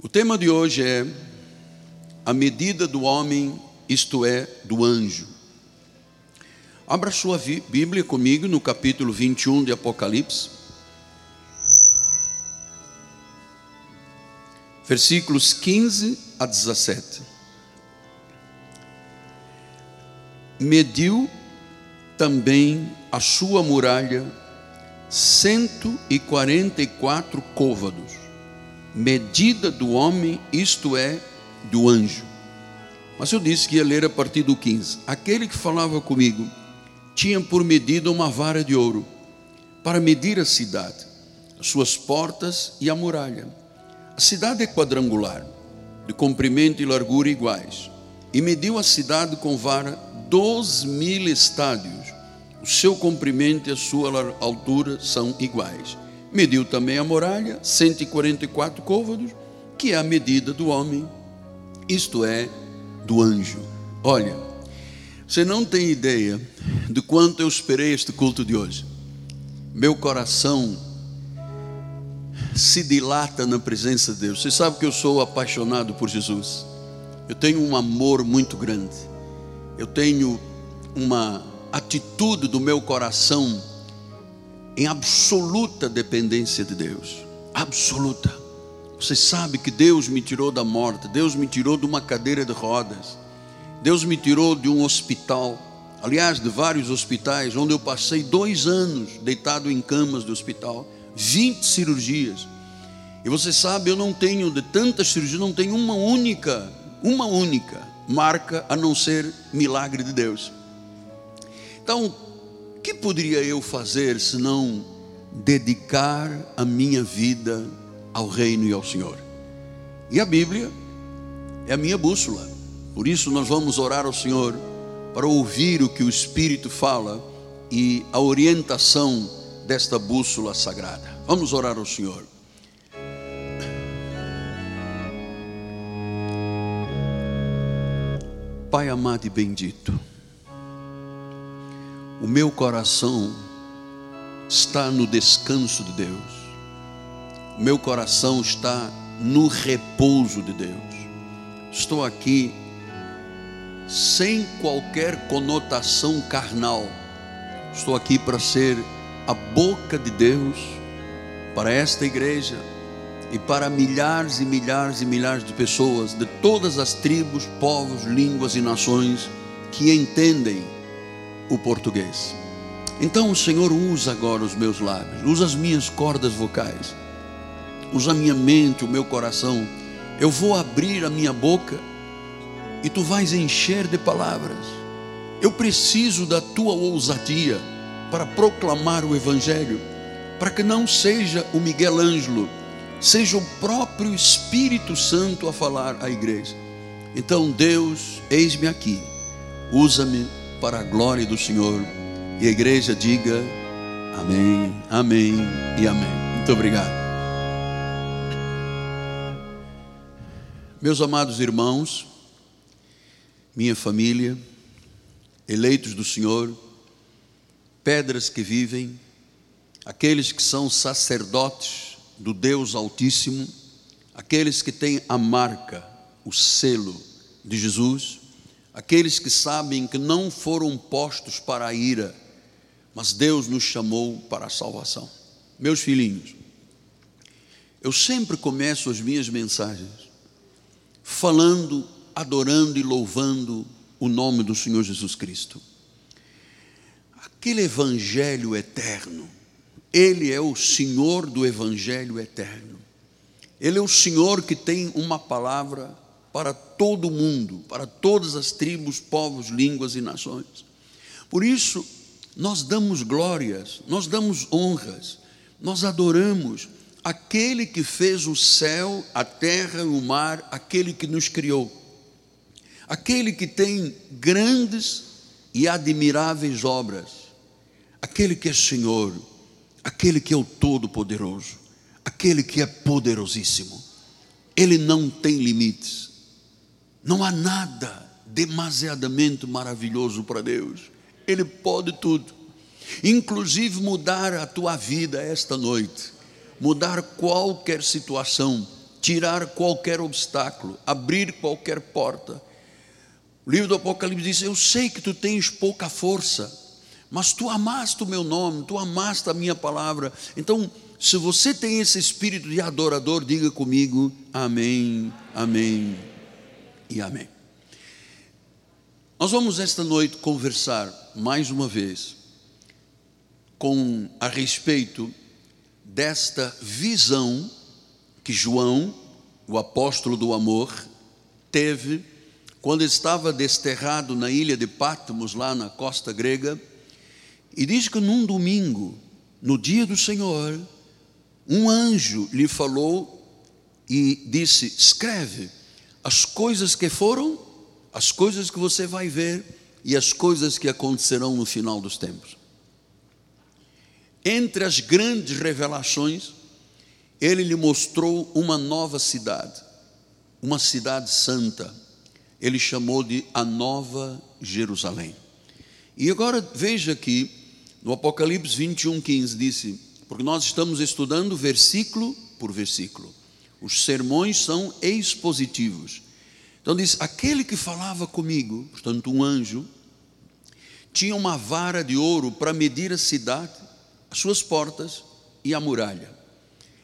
O tema de hoje é a medida do homem, isto é, do anjo. Abra sua Bíblia comigo no capítulo 21 de Apocalipse. Versículos 15 a 17. Mediu também a sua muralha 144 côvados medida do homem, isto é, do anjo. Mas eu disse que ia ler a partir do 15. Aquele que falava comigo tinha por medida uma vara de ouro para medir a cidade, as suas portas e a muralha. A cidade é quadrangular, de comprimento e largura iguais, e mediu a cidade com vara dois mil estádios. O seu comprimento e a sua altura são iguais Mediu também a muralha, 144 côvados, que é a medida do homem, isto é, do anjo. Olha, você não tem ideia do quanto eu esperei este culto de hoje. Meu coração se dilata na presença de Deus. Você sabe que eu sou apaixonado por Jesus. Eu tenho um amor muito grande. Eu tenho uma atitude do meu coração em absoluta dependência de Deus. Absoluta. Você sabe que Deus me tirou da morte, Deus me tirou de uma cadeira de rodas, Deus me tirou de um hospital, aliás, de vários hospitais, onde eu passei dois anos deitado em camas de hospital, 20 cirurgias. E você sabe, eu não tenho, de tantas cirurgias, não tenho uma única, uma única marca a não ser milagre de Deus. Então, que poderia eu fazer se não dedicar a minha vida ao reino e ao Senhor? E a Bíblia é a minha bússola. Por isso nós vamos orar ao Senhor para ouvir o que o Espírito fala e a orientação desta bússola sagrada. Vamos orar ao Senhor. Pai amado e bendito, o meu coração está no descanso de Deus. O meu coração está no repouso de Deus. Estou aqui sem qualquer conotação carnal. Estou aqui para ser a boca de Deus para esta igreja e para milhares e milhares e milhares de pessoas de todas as tribos, povos, línguas e nações que entendem o português. Então o Senhor usa agora os meus lábios, usa as minhas cordas vocais, usa a minha mente, o meu coração. Eu vou abrir a minha boca e tu vais encher de palavras. Eu preciso da tua ousadia para proclamar o Evangelho, para que não seja o Miguel Ângelo, seja o próprio Espírito Santo a falar à igreja. Então, Deus, eis-me aqui, usa-me para a glória do Senhor. E a igreja diga amém, amém e amém. Muito obrigado. Meus amados irmãos, minha família, eleitos do Senhor, pedras que vivem, aqueles que são sacerdotes do Deus Altíssimo, aqueles que têm a marca, o selo de Jesus, aqueles que sabem que não foram postos para a ira, mas Deus nos chamou para a salvação. Meus filhinhos, eu sempre começo as minhas mensagens falando, adorando e louvando o nome do Senhor Jesus Cristo. Aquele evangelho eterno, ele é o Senhor do evangelho eterno. Ele é o Senhor que tem uma palavra para todo o mundo, para todas as tribos, povos, línguas e nações. Por isso, nós damos glórias, nós damos honras, nós adoramos aquele que fez o céu, a terra e o mar, aquele que nos criou, aquele que tem grandes e admiráveis obras, aquele que é Senhor, aquele que é o Todo-Poderoso, aquele que é poderosíssimo. Ele não tem limites. Não há nada demasiadamente maravilhoso para Deus. Ele pode tudo, inclusive mudar a tua vida esta noite, mudar qualquer situação, tirar qualquer obstáculo, abrir qualquer porta. O livro do Apocalipse diz: Eu sei que tu tens pouca força, mas tu amaste o meu nome, tu amaste a minha palavra. Então, se você tem esse espírito de adorador, diga comigo: Amém, Amém e Amém. Nós vamos esta noite conversar mais uma vez com a respeito desta visão que João, o apóstolo do amor, teve quando estava desterrado na ilha de Patmos, lá na costa grega, e diz que num domingo, no dia do Senhor, um anjo lhe falou e disse: Escreve as coisas que foram, as coisas que você vai ver e as coisas que acontecerão no final dos tempos. Entre as grandes revelações, ele lhe mostrou uma nova cidade, uma cidade santa. Ele chamou de a Nova Jerusalém. E agora veja aqui, no Apocalipse 21, 15, disse: porque nós estamos estudando versículo por versículo. Os sermões são expositivos. Então diz: aquele que falava comigo, portanto, um anjo, tinha uma vara de ouro para medir a cidade, as suas portas e a muralha.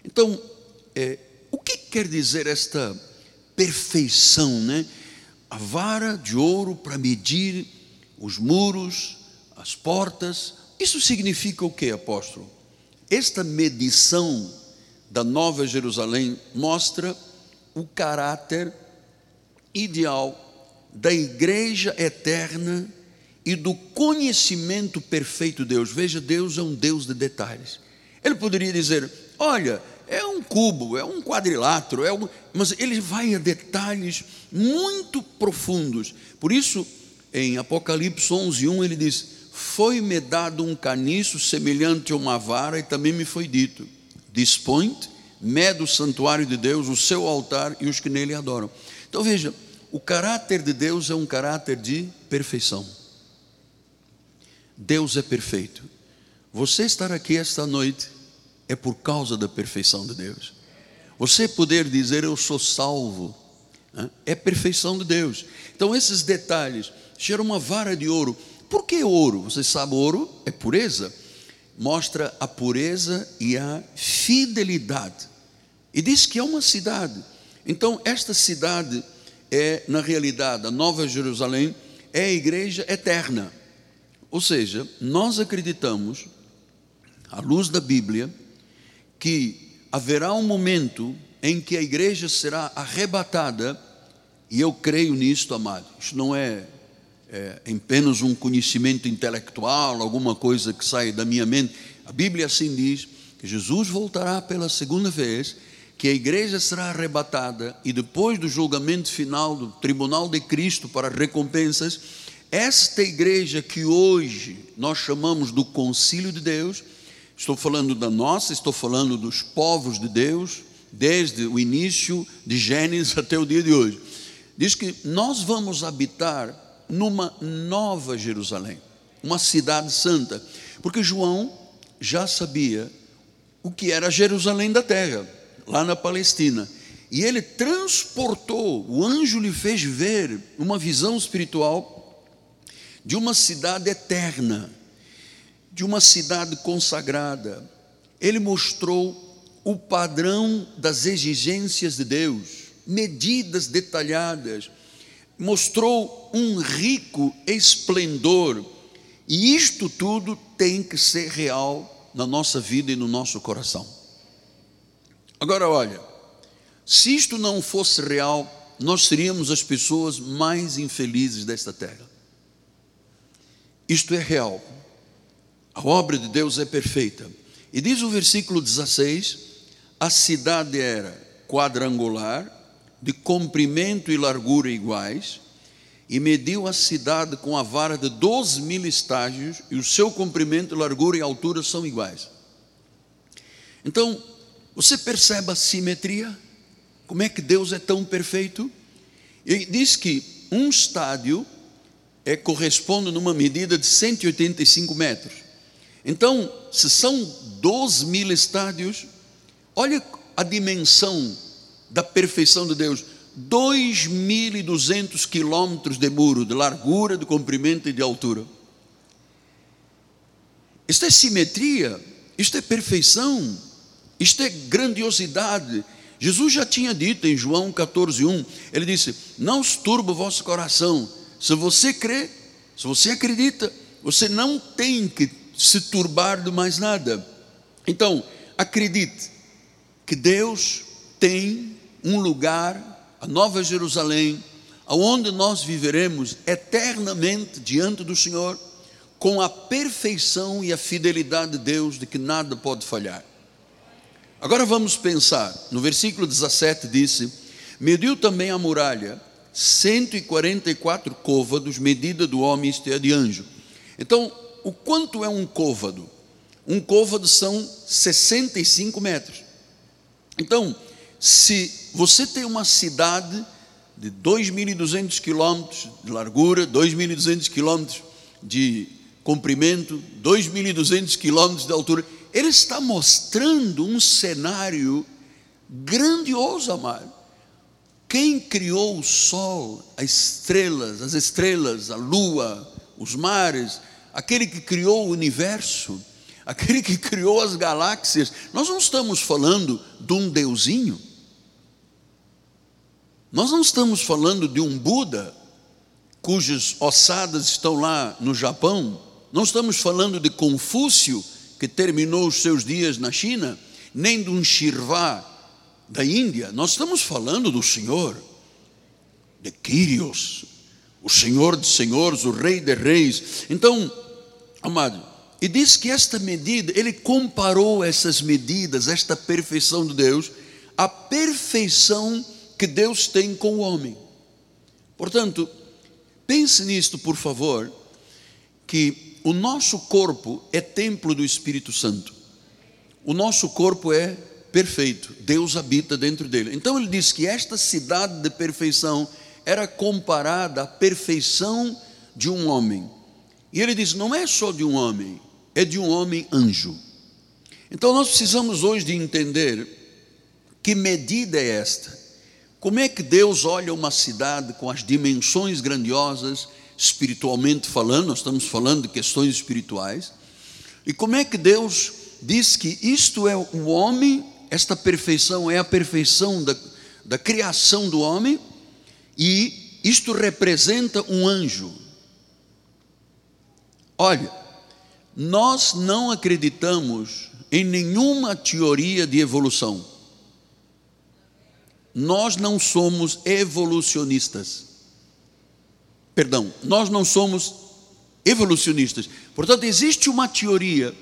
Então, é, o que quer dizer esta perfeição, né? A vara de ouro para medir os muros, as portas. Isso significa o que, apóstolo? Esta medição da Nova Jerusalém mostra o caráter ideal da igreja eterna e do conhecimento perfeito de Deus. Veja, Deus é um Deus de detalhes. Ele poderia dizer: olha, é um cubo, é um quadrilátero, é um... mas ele vai a detalhes muito profundos. Por isso, em Apocalipse 11, 1, ele diz: foi-me dado um caniço semelhante a uma vara, e também me foi dito: dispõe mede o santuário de Deus, o seu altar e os que nele adoram. Então veja, o caráter de Deus é um caráter de perfeição. Deus é perfeito. Você estar aqui esta noite é por causa da perfeição de Deus. Você poder dizer eu sou salvo, né, é perfeição de Deus. Então esses detalhes, geram uma vara de ouro por que ouro? Você sabe, ouro é pureza. Mostra a pureza e a fidelidade. E diz que é uma cidade. Então, esta cidade é, na realidade, a Nova Jerusalém, é a igreja eterna. Ou seja, nós acreditamos, à luz da Bíblia, que haverá um momento em que a igreja será arrebatada, e eu creio nisto, amado. Isso não é é, apenas um conhecimento intelectual, alguma coisa que sai da minha mente. A Bíblia assim diz que Jesus voltará pela segunda vez, que a igreja será arrebatada e depois do julgamento final do tribunal de Cristo para recompensas, esta igreja que hoje nós chamamos do concílio de Deus, estou falando da nossa, estou falando dos povos de Deus, desde o início de Gênesis até o dia de hoje. Diz que nós vamos habitar numa nova Jerusalém, uma cidade santa, porque João já sabia o que era Jerusalém da terra, lá na Palestina. E ele transportou, o anjo lhe fez ver uma visão espiritual de uma cidade eterna, de uma cidade consagrada. Ele mostrou o padrão das exigências de Deus, medidas detalhadas mostrou um rico esplendor, e isto tudo tem que ser real na nossa vida e no nosso coração. Agora, olha, se isto não fosse real, nós seríamos as pessoas mais infelizes desta terra. Isto é real. A obra de Deus é perfeita. E diz o versículo 16: a cidade era quadrangular, de comprimento e largura iguais, e mediu a cidade com a vara de 12 mil estágios, e o seu comprimento, largura e altura são iguais. Então, você percebe a simetria? Como é que Deus é tão perfeito? E diz que um estádio é, corresponde numa medida de 185 metros. Então, se são 12 mil estádios, olha a dimensão da perfeição de Deus. 2.200 quilômetros de muro, de largura, de comprimento e de altura. Isto é simetria, isto é perfeição, isto é grandiosidade. Jesus já tinha dito em João 14:1, ele disse: "Não se turbe o vosso coração. Se você crê, se você acredita, você não tem que se turbar de mais nada. Então, acredite que Deus tem um lugar, a Nova Jerusalém, aonde nós viveremos eternamente diante do Senhor, com a perfeição e a fidelidade de Deus, de que nada pode falhar. Agora vamos pensar, no versículo 17 disse: Mediu também a muralha, 144 côvados, medida do homem, isto é, de anjo. Então, o quanto é um côvado? Um côvado são 65 metros. Então, se você tem uma cidade de 2.200 quilômetros de largura, 2.200 quilômetros de comprimento, 2.200 quilômetros de altura, ele está mostrando um cenário grandioso, amado. Quem criou o sol, as estrelas, as estrelas, a lua, os mares, aquele que criou o universo, aquele que criou as galáxias. Nós não estamos falando de um deusinho. Nós não estamos falando de um Buda cujas ossadas estão lá no Japão. Não estamos falando de Confúcio que terminou os seus dias na China, nem de um Shirvá da Índia. Nós estamos falando do Senhor, de Kyrios, o Senhor de senhores, o Rei de reis. Então, amado, e diz que esta medida, ele comparou essas medidas, esta perfeição de Deus, a perfeição que Deus tem com o homem. Portanto, pense nisto, por favor, que o nosso corpo é templo do Espírito Santo. O nosso corpo é perfeito, Deus habita dentro dele. Então ele diz que esta cidade de perfeição era comparada à perfeição de um homem. E ele diz: não é só de um homem, é de um homem anjo. Então nós precisamos hoje de entender que medida é esta. Como é que Deus olha uma cidade com as dimensões grandiosas, espiritualmente falando, nós estamos falando de questões espirituais, e como é que Deus diz que isto é o homem, esta perfeição é a perfeição da, da criação do homem, e isto representa um anjo. Olha, nós não acreditamos em nenhuma teoria de evolução. Nós não somos evolucionistas. Perdão, nós não somos evolucionistas. Portanto, existe uma teoria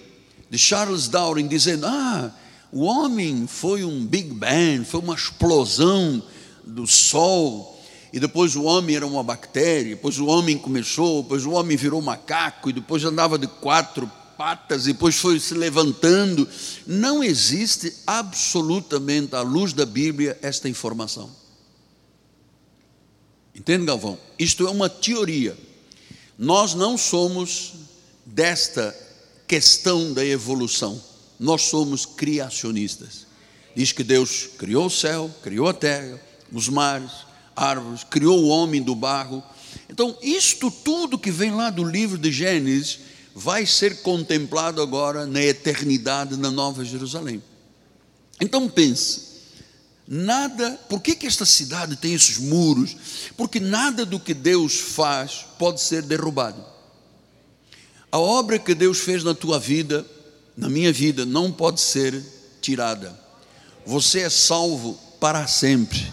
de Charles Darwin dizendo: ah, o homem foi um Big Bang, foi uma explosão do Sol, e depois o homem era uma bactéria, depois o homem começou, depois o homem virou macaco, e depois andava de quatro patas, e depois foi se levantando. Não existe absolutamente, à luz da Bíblia, esta informação. Entende, Galvão? Isto é uma teoria. Nós não somos desta questão da evolução, nós somos criacionistas. Diz que Deus criou o céu, criou a terra, os mares, árvores, criou o homem do barro. Então, isto tudo que vem lá do livro de Gênesis vai ser contemplado agora na eternidade na Nova Jerusalém. Então pense, nada, por que, que esta cidade tem esses muros? Porque nada do que Deus faz pode ser derrubado. A obra que Deus fez na tua vida, na minha vida, não pode ser tirada. Você é salvo para sempre.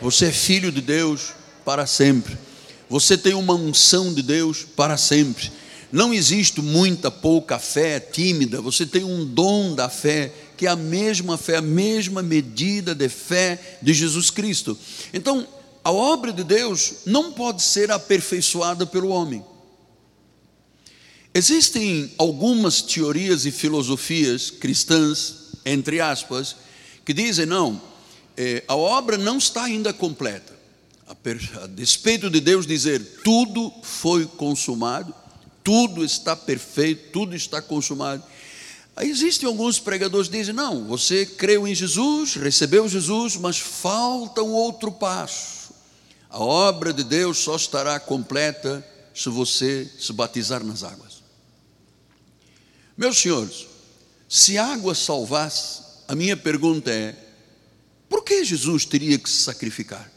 Você é filho de Deus para sempre. Você tem uma unção de Deus para sempre. Não existe muita, pouca fé tímida. Você tem um dom da fé, que é a mesma fé, a mesma medida de fé de Jesus Cristo. Então, a obra de Deus não pode ser aperfeiçoada pelo homem. Existem algumas teorias e filosofias cristãs, entre aspas, que dizem: não, é, a obra não está ainda completa. A, a despeito de Deus dizer tudo foi consumado, tudo está perfeito, tudo está consumado. Existem alguns pregadores que dizem: não, você creu em Jesus, recebeu Jesus, mas falta um outro passo. A obra de Deus só estará completa se você se batizar nas águas. Meus senhores, se água salvasse, a minha pergunta é: por que Jesus teria que se sacrificar?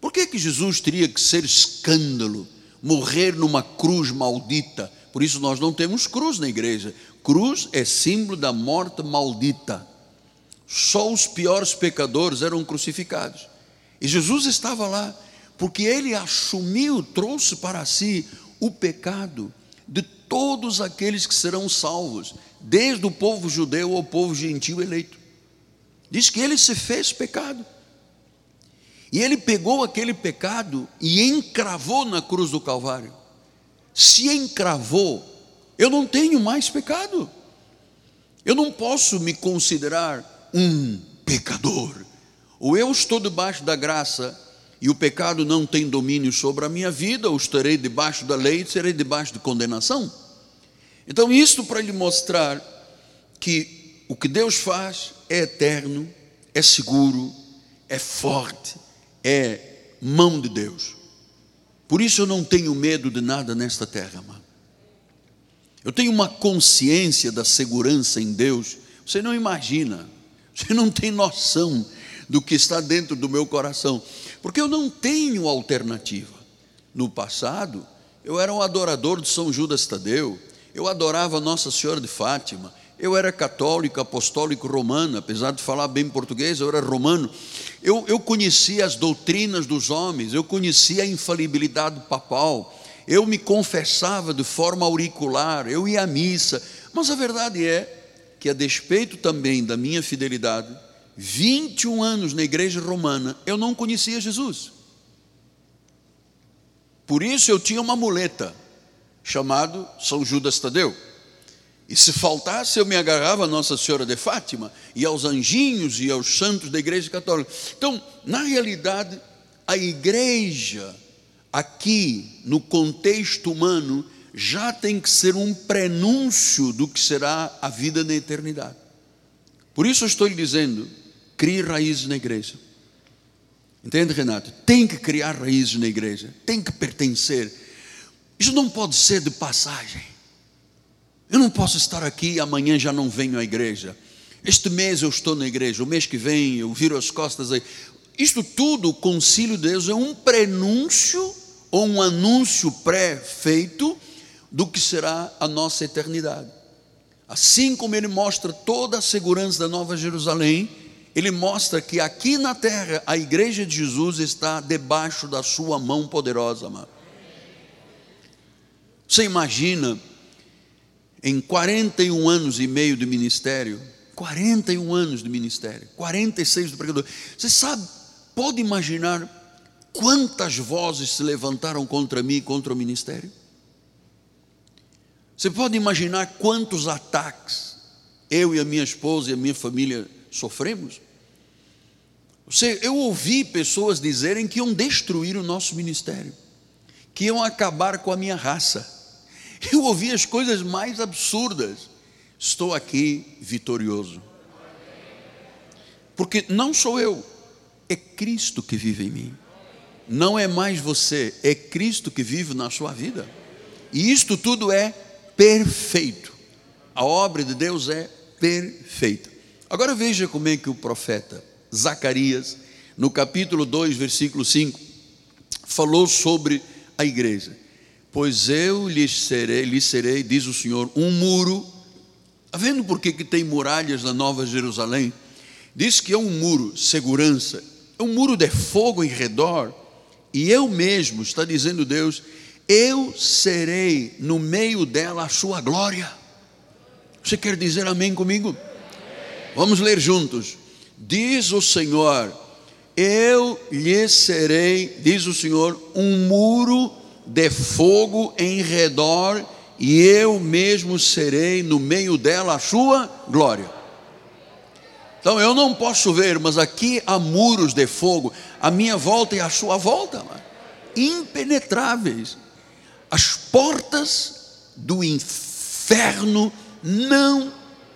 Por que, que Jesus teria que ser escândalo, morrer numa cruz maldita? Por isso nós não temos cruz na igreja. Cruz é símbolo da morte maldita. Só os piores pecadores eram crucificados. E Jesus estava lá, porque ele assumiu, trouxe para si o pecado de todos aqueles que serão salvos, desde o povo judeu ao povo gentil eleito. Diz que ele se fez pecado. E ele pegou aquele pecado e encravou na cruz do Calvário. Se encravou, eu não tenho mais pecado. Eu não posso me considerar um pecador. Ou eu estou debaixo da graça e o pecado não tem domínio sobre a minha vida, ou estarei debaixo da lei serei debaixo de condenação. Então, isto para lhe mostrar que o que Deus faz é eterno, é seguro, é forte, é mão de Deus. Por isso eu não tenho medo de nada nesta terra, mano. Eu tenho uma consciência da segurança em Deus. Você não imagina, você não tem noção do que está dentro do meu coração, porque eu não tenho alternativa. No passado, eu era um adorador de São Judas Tadeu, eu adorava Nossa Senhora de Fátima, eu era católico, apostólico romano, apesar de falar bem português, eu era romano. Eu, eu conhecia as doutrinas dos homens, eu conhecia a infalibilidade papal, eu me confessava de forma auricular, eu ia à missa, mas a verdade é que, a despeito também da minha fidelidade, 21 anos na igreja romana, eu não conhecia Jesus. Por isso eu tinha uma muleta, chamado São Judas Tadeu. E se faltasse, eu me agarrava a Nossa Senhora de Fátima e aos anjinhos e aos santos da Igreja Católica. Então, na realidade, a igreja, aqui no contexto humano, já tem que ser um prenúncio do que será a vida na eternidade. Por isso eu estou lhe dizendo: crie raízes na igreja. Entende, Renato? Tem que criar raízes na igreja, tem que pertencer. Isso não pode ser de passagem. Eu não posso estar aqui e amanhã já não venho à igreja. Este mês eu estou na igreja, o mês que vem eu viro as costas aí. Isto tudo, o concílio de Deus é um prenúncio ou um anúncio pré-feito do que será a nossa eternidade. Assim como ele mostra toda a segurança da Nova Jerusalém, ele mostra que aqui na terra a igreja de Jesus está debaixo da sua mão poderosa, amado. Você imagina em 41 anos e meio de ministério, 41 anos de ministério, 46 do pregador. Você sabe, pode imaginar quantas vozes se levantaram contra mim e contra o ministério? Você pode imaginar quantos ataques eu e a minha esposa e a minha família sofremos? Você, eu ouvi pessoas dizerem que iam destruir o nosso ministério, que iam acabar com a minha raça eu ouvi as coisas mais absurdas. Estou aqui vitorioso. Porque não sou eu, é Cristo que vive em mim. Não é mais você, é Cristo que vive na sua vida. E isto tudo é perfeito. A obra de Deus é perfeita. Agora veja como é que o profeta Zacarias, no capítulo 2, versículo 5, falou sobre a igreja pois eu lhes serei, lhes serei, diz o Senhor, um muro. Está vendo por que, que tem muralhas na Nova Jerusalém? Diz que é um muro, segurança, é um muro de fogo em redor, e eu mesmo, está dizendo Deus, eu serei no meio dela a sua glória. Você quer dizer amém comigo? Vamos ler juntos. Diz o Senhor: Eu lhe serei, diz o Senhor, um muro de fogo em redor, e eu mesmo serei no meio dela a sua glória. Então eu não posso ver, mas aqui há muros de fogo, a minha volta e a sua volta, impenetráveis. As portas do inferno não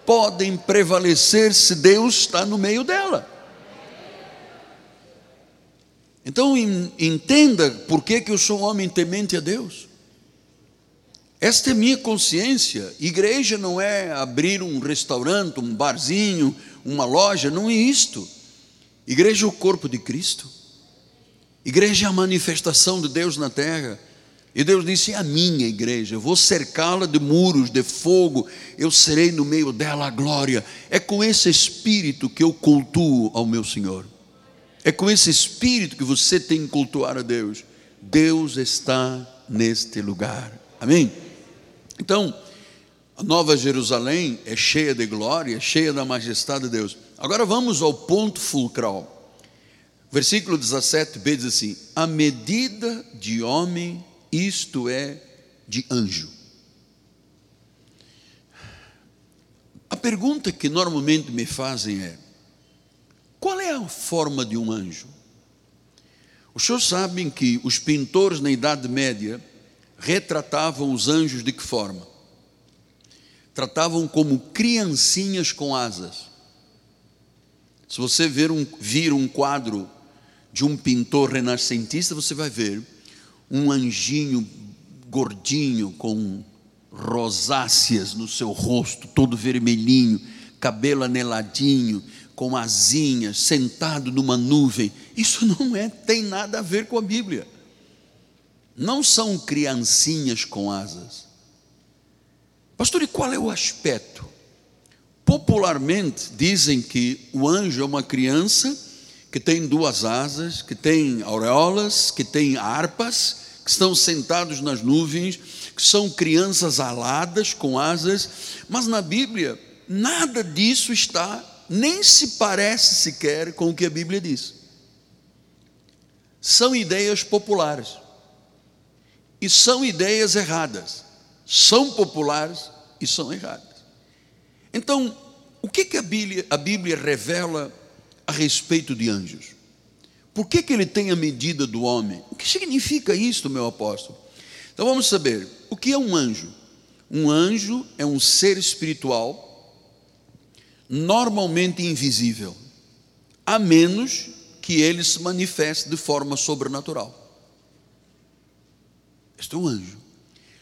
podem prevalecer se Deus está no meio dela. Então entenda por que, que eu sou um homem temente a Deus. Esta é minha consciência. Igreja não é abrir um restaurante, um barzinho, uma loja, não é isto. Igreja é o corpo de Cristo. Igreja é a manifestação de Deus na terra. E Deus disse: é a minha igreja, eu vou cercá-la de muros, de fogo, eu serei no meio dela a glória. É com esse espírito que eu cultuo ao meu Senhor. É com esse espírito que você tem que cultuar a Deus. Deus está neste lugar. Amém? Então, a Nova Jerusalém é cheia de glória, cheia da majestade de Deus. Agora vamos ao ponto fulcral. Versículo 17b diz assim: A medida de homem isto é de anjo. A pergunta que normalmente me fazem é: qual é a forma de um anjo? Os senhores sabem que os pintores na Idade Média retratavam os anjos de que forma? Tratavam como criancinhas com asas. Se você ver um, vir um quadro de um pintor renascentista, você vai ver um anjinho gordinho com rosáceas no seu rosto, todo vermelhinho, cabelo aneladinho, com asinhas, sentado numa nuvem. Isso não é, tem nada a ver com a Bíblia. Não são criancinhas com asas. Pastor, e qual é o aspecto? Popularmente dizem que o anjo é uma criança que tem duas asas, que tem aureolas, que tem harpas, que estão sentados nas nuvens, que são crianças aladas com asas, mas na Bíblia nada disso está, nem se parece sequer com o que a Bíblia diz. São ideias populares. E são ideias erradas. São populares e são erradas. Então, o que, que a, Bíblia, a Bíblia revela a respeito de anjos. Por que, que ele tem a medida do homem? O que significa isto, meu apóstolo? Então vamos saber, o que é um anjo? Um anjo é um ser espiritual, normalmente invisível, a menos que ele se manifeste de forma sobrenatural. Este é um anjo.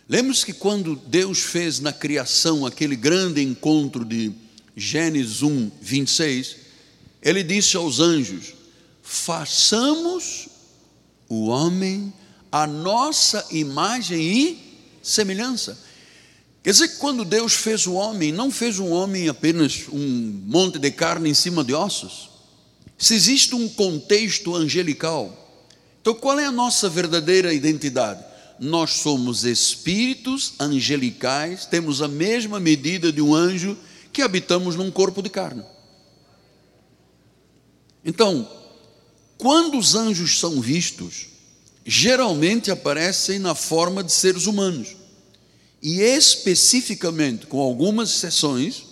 Lembre-se que quando Deus fez na criação aquele grande encontro de Gênesis 1, 26, ele disse aos anjos: façamos o homem a nossa imagem e semelhança. Quer dizer que quando Deus fez o homem, não fez um homem apenas um monte de carne em cima de ossos. Se existe um contexto angelical, então qual é a nossa verdadeira identidade? Nós somos espíritos angelicais, temos a mesma medida de um anjo que habitamos num corpo de carne. Então, quando os anjos são vistos, geralmente aparecem na forma de seres humanos. E especificamente, com algumas exceções,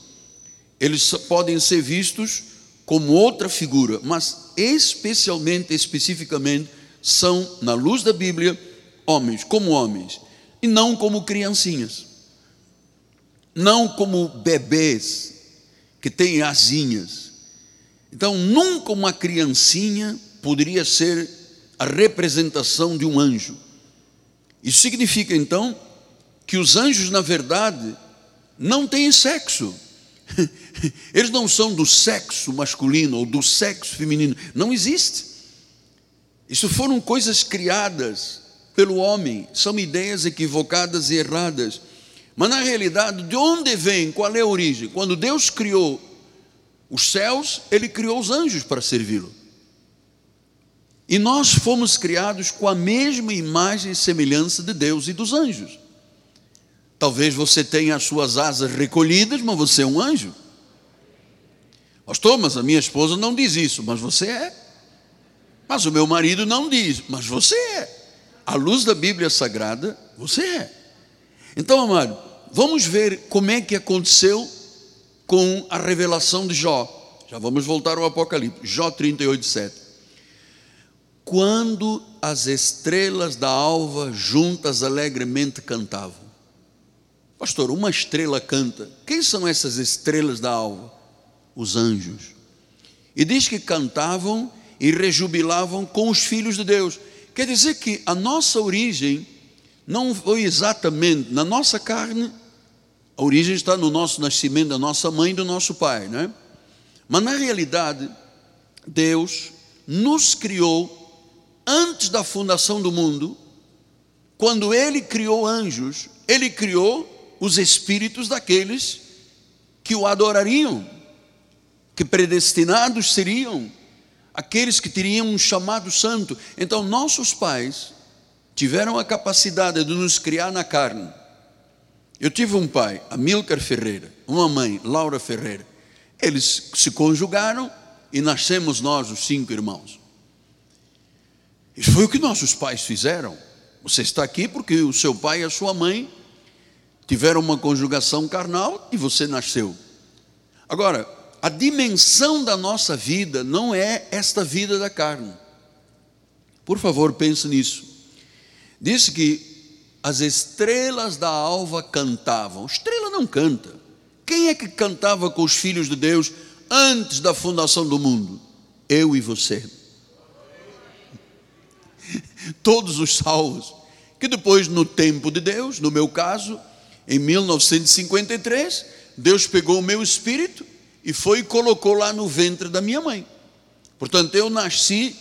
eles podem ser vistos como outra figura, mas especialmente, especificamente, são, na luz da Bíblia, homens, como homens, e não como criancinhas, não como bebês que têm asinhas, então, nunca uma criancinha poderia ser a representação de um anjo. Isso significa então que os anjos, na verdade, não têm sexo. Eles não são do sexo masculino ou do sexo feminino. Não existe. Isso foram coisas criadas pelo homem, são ideias equivocadas e erradas. Mas na realidade, de onde vem? Qual é a origem? Quando Deus criou os céus, ele criou os anjos para servi-lo. E nós fomos criados com a mesma imagem e semelhança de Deus e dos anjos. Talvez você tenha as suas asas recolhidas, mas você é um anjo. Pastor, mas a minha esposa não diz isso, mas você é. Mas o meu marido não diz, mas você é. À luz da Bíblia Sagrada, você é. Então, amado, vamos ver como é que aconteceu com a revelação de Jó. Já vamos voltar ao Apocalipse. Jó 38, 7. Quando as estrelas da alva juntas alegremente cantavam. Pastor, uma estrela canta. Quem são essas estrelas da alva? Os anjos. E diz que cantavam e rejubilavam com os filhos de Deus. Quer dizer que a nossa origem não foi exatamente na nossa carne, a origem está no nosso nascimento, da nossa mãe e do nosso pai, né? Mas na realidade, Deus nos criou antes da fundação do mundo, quando Ele criou anjos, Ele criou os espíritos daqueles que o adorariam, que predestinados seriam, aqueles que teriam um chamado santo. Então, nossos pais tiveram a capacidade de nos criar na carne. Eu tive um pai, Amilcar Ferreira, uma mãe, Laura Ferreira. Eles se conjugaram e nascemos nós, os cinco irmãos. Isso foi o que nossos pais fizeram. Você está aqui porque o seu pai e a sua mãe tiveram uma conjugação carnal e você nasceu. Agora, a dimensão da nossa vida não é esta vida da carne. Por favor, pense nisso. Disse que as estrelas da alva cantavam. Estrela não canta. Quem é que cantava com os filhos de Deus antes da fundação do mundo? Eu e você. Todos os salvos. Que depois, no tempo de Deus, no meu caso, em 1953, Deus pegou o meu espírito e foi e colocou lá no ventre da minha mãe. Portanto, eu nasci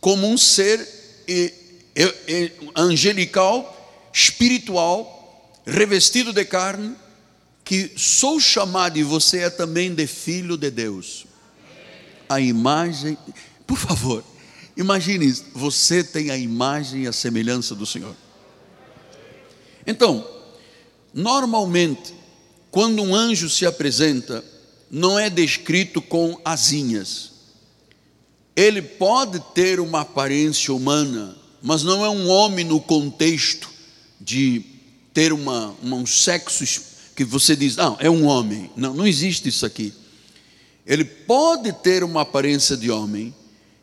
como um ser angelical, espiritual, revestido de carne, que sou chamado e você é também de filho de Deus. A imagem, por favor, imagine, você tem a imagem e a semelhança do Senhor. Então, normalmente, quando um anjo se apresenta, não é descrito com asinhas. Ele pode ter uma aparência humana, mas não é um homem no contexto de ter uma, uma, um sexo que você diz, não, é um homem. Não, não existe isso aqui. Ele pode ter uma aparência de homem,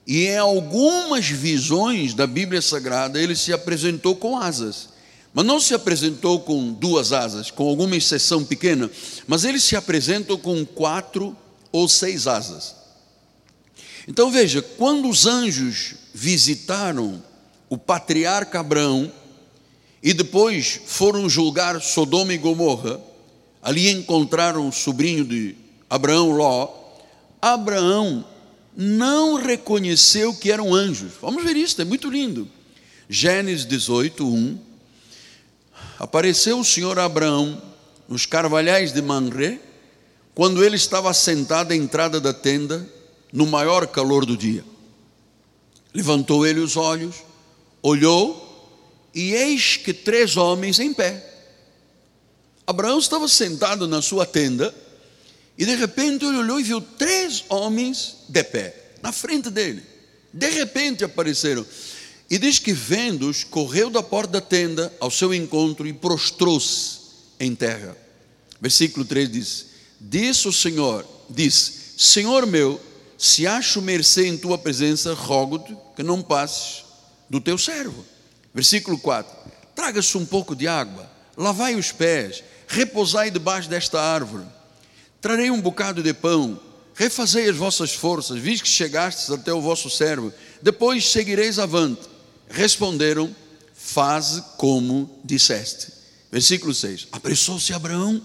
e em algumas visões da Bíblia Sagrada ele se apresentou com asas. Mas não se apresentou com duas asas, com alguma exceção pequena, mas ele se apresentou com quatro ou seis asas. Então veja, quando os anjos visitaram o patriarca Abraão e depois foram julgar Sodoma e Gomorra, ali encontraram o sobrinho de Abraão, Ló. Abraão não reconheceu que eram anjos. Vamos ver isso, é muito lindo. Gênesis 18, 1. Apareceu o Senhor Abraão nos carvalhais de Manré, quando ele estava sentado à entrada da tenda, no maior calor do dia. Levantou ele os olhos, olhou, e eis que três homens em pé Abraão estava sentado na sua tenda e de repente ele olhou e viu três homens de pé na frente dele. De repente apareceram. E diz que vendo-os, correu da porta da tenda ao seu encontro e prostrou-se em terra. Versículo 3 diz: Disse o Senhor, disse: Senhor meu, se acho mercê em tua presença, rogo-te que não passes do teu servo. Versículo 4: Traga-se um pouco de água, lavai os pés repousai debaixo desta árvore. Trarei um bocado de pão, refazei as vossas forças, visto que chegastes até o vosso servo, depois seguireis avante. Responderam: Faze como disseste. Versículo 6: Apressou-se Abraão,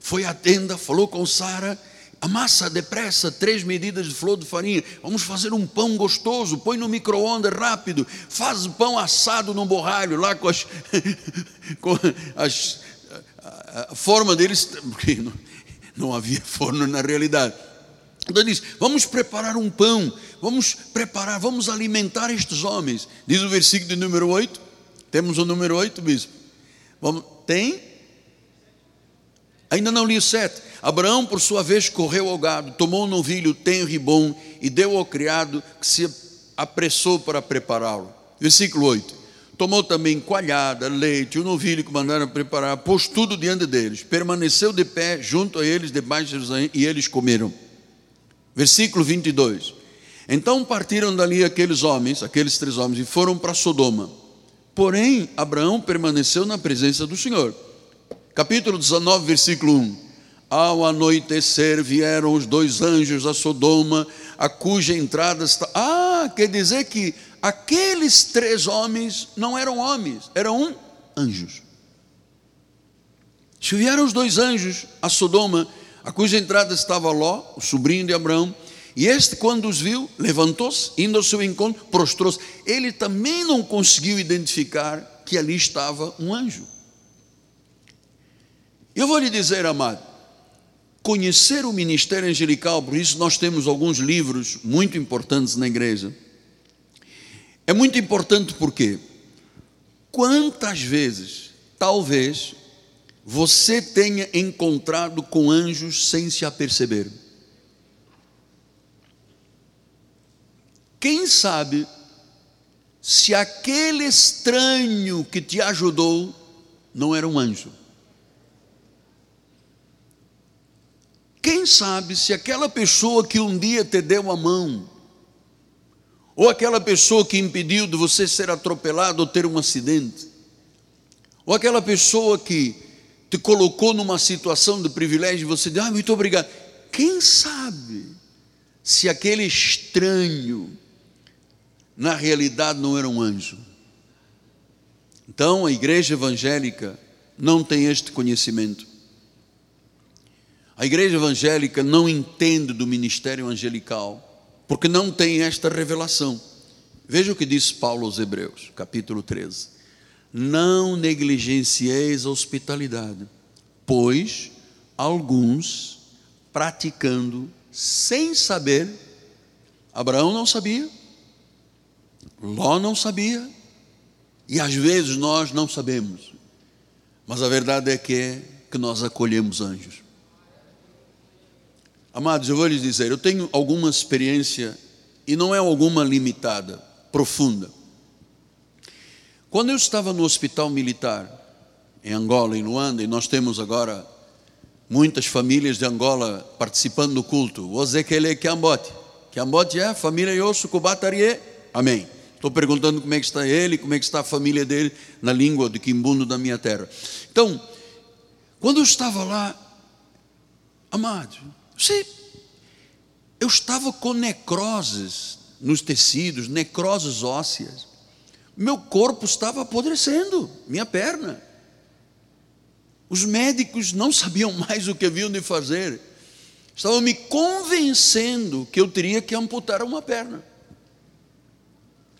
foi à tenda, falou com Sara, amassa depressa três medidas de flor de farinha. Vamos fazer um pão gostoso. Põe no micro-ondas rápido. Faz pão assado no borralho, lá com as, com as a forma deles, porque não, não havia forno na realidade. Então diz: vamos preparar um pão, vamos preparar, vamos alimentar estes homens. Diz o versículo de número 8. Temos o número 8, bispo. Vamos, tem? Ainda não li o 7. Abraão, por sua vez, correu ao gado, tomou um novilho tenro e bom e deu ao criado que se apressou para prepará-lo. Versículo 8 tomou também coalhada, leite, o novilho que mandaram preparar, pôs tudo diante deles, permaneceu de pé junto a eles debaixo de Jerusalém e eles comeram. Versículo 22. Então partiram dali aqueles homens, aqueles três homens, e foram para Sodoma. Porém, Abraão permaneceu na presença do Senhor. capítulo 19, versículo 1. Ao anoitecer vieram os dois anjos a Sodoma, a cuja entrada está. Ah, quer dizer que aqueles três homens não eram homens, eram anjos. Se vieram os dois anjos a Sodoma, a cuja entrada estava Ló, o sobrinho de Abraão, e este, quando os viu, levantou-se, indo ao seu encontro, prostrou-se. Ele também não conseguiu identificar que ali estava um anjo. Eu vou lhe dizer, amado, conhecer o ministério angelical, por isso nós temos alguns livros muito importantes na igreja. É muito importante porque quantas vezes, talvez, você tenha encontrado com anjos sem se aperceber. Quem sabe se aquele estranho que te ajudou não era um anjo? Quem sabe se aquela pessoa que um dia te deu a mão, ou aquela pessoa que impediu de você ser atropelado ou ter um acidente, ou aquela pessoa que te colocou numa situação de privilégio e você diz, ah, muito obrigado. Quem sabe se aquele estranho na realidade não era um anjo. Então a igreja evangélica não tem este conhecimento. A igreja evangélica não entende do ministério angelical, porque não tem esta revelação. Veja o que diz Paulo aos Hebreus, capítulo 13. Não negligencieis a hospitalidade, pois alguns praticando sem saber, Abraão não sabia, Ló não sabia, e às vezes nós não sabemos, mas a verdade é que, que nós acolhemos anjos. Amados, eu vou lhes dizer, eu tenho alguma experiência, e não é alguma limitada, profunda. Quando eu estava no hospital militar, em Angola, em Luanda, e nós temos agora muitas famílias de Angola participando do culto. O Ezequiel Kiambote. Kiambote é a família Yosu Kubatarie. Amém. Estou perguntando como é que está ele, como é que está a família dele na língua do Quimbundo da minha terra. Então, quando eu estava lá, amado, você, eu estava com necroses nos tecidos, necroses ósseas. Meu corpo estava apodrecendo, minha perna. Os médicos não sabiam mais o que haviam de fazer. Estavam me convencendo que eu teria que amputar uma perna.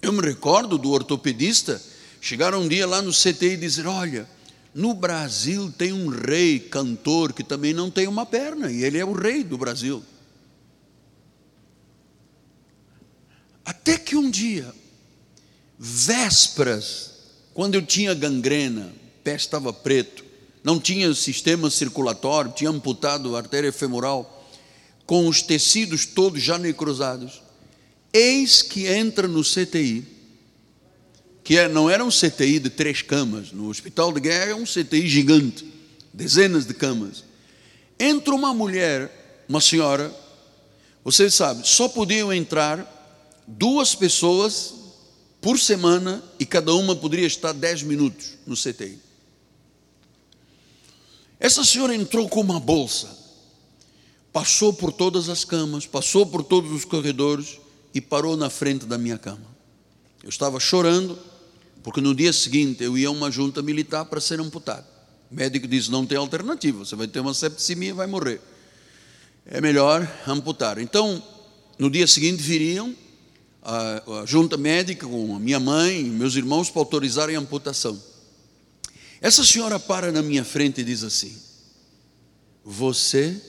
Eu me recordo do ortopedista chegar um dia lá no CTI e dizer: Olha, no Brasil tem um rei cantor que também não tem uma perna, e ele é o rei do Brasil. Até que um dia, vésperas, quando eu tinha gangrena, pé estava preto, não tinha sistema circulatório, tinha amputado a artéria femoral, com os tecidos todos já necrosados. Eis que entra no CTI, que é, não era um CTI de três camas, no hospital de guerra é um CTI gigante, dezenas de camas. Entra uma mulher, uma senhora, vocês sabem, só podiam entrar duas pessoas por semana e cada uma poderia estar dez minutos no CTI. Essa senhora entrou com uma bolsa, passou por todas as camas, passou por todos os corredores, e parou na frente da minha cama. Eu estava chorando, porque no dia seguinte eu ia a uma junta militar para ser amputado. O médico disse: não tem alternativa, você vai ter uma septicemia e vai morrer. É melhor amputar. Então, no dia seguinte viriam a, a junta médica com a minha mãe meus irmãos para autorizarem a amputação. Essa senhora para na minha frente e diz assim: Você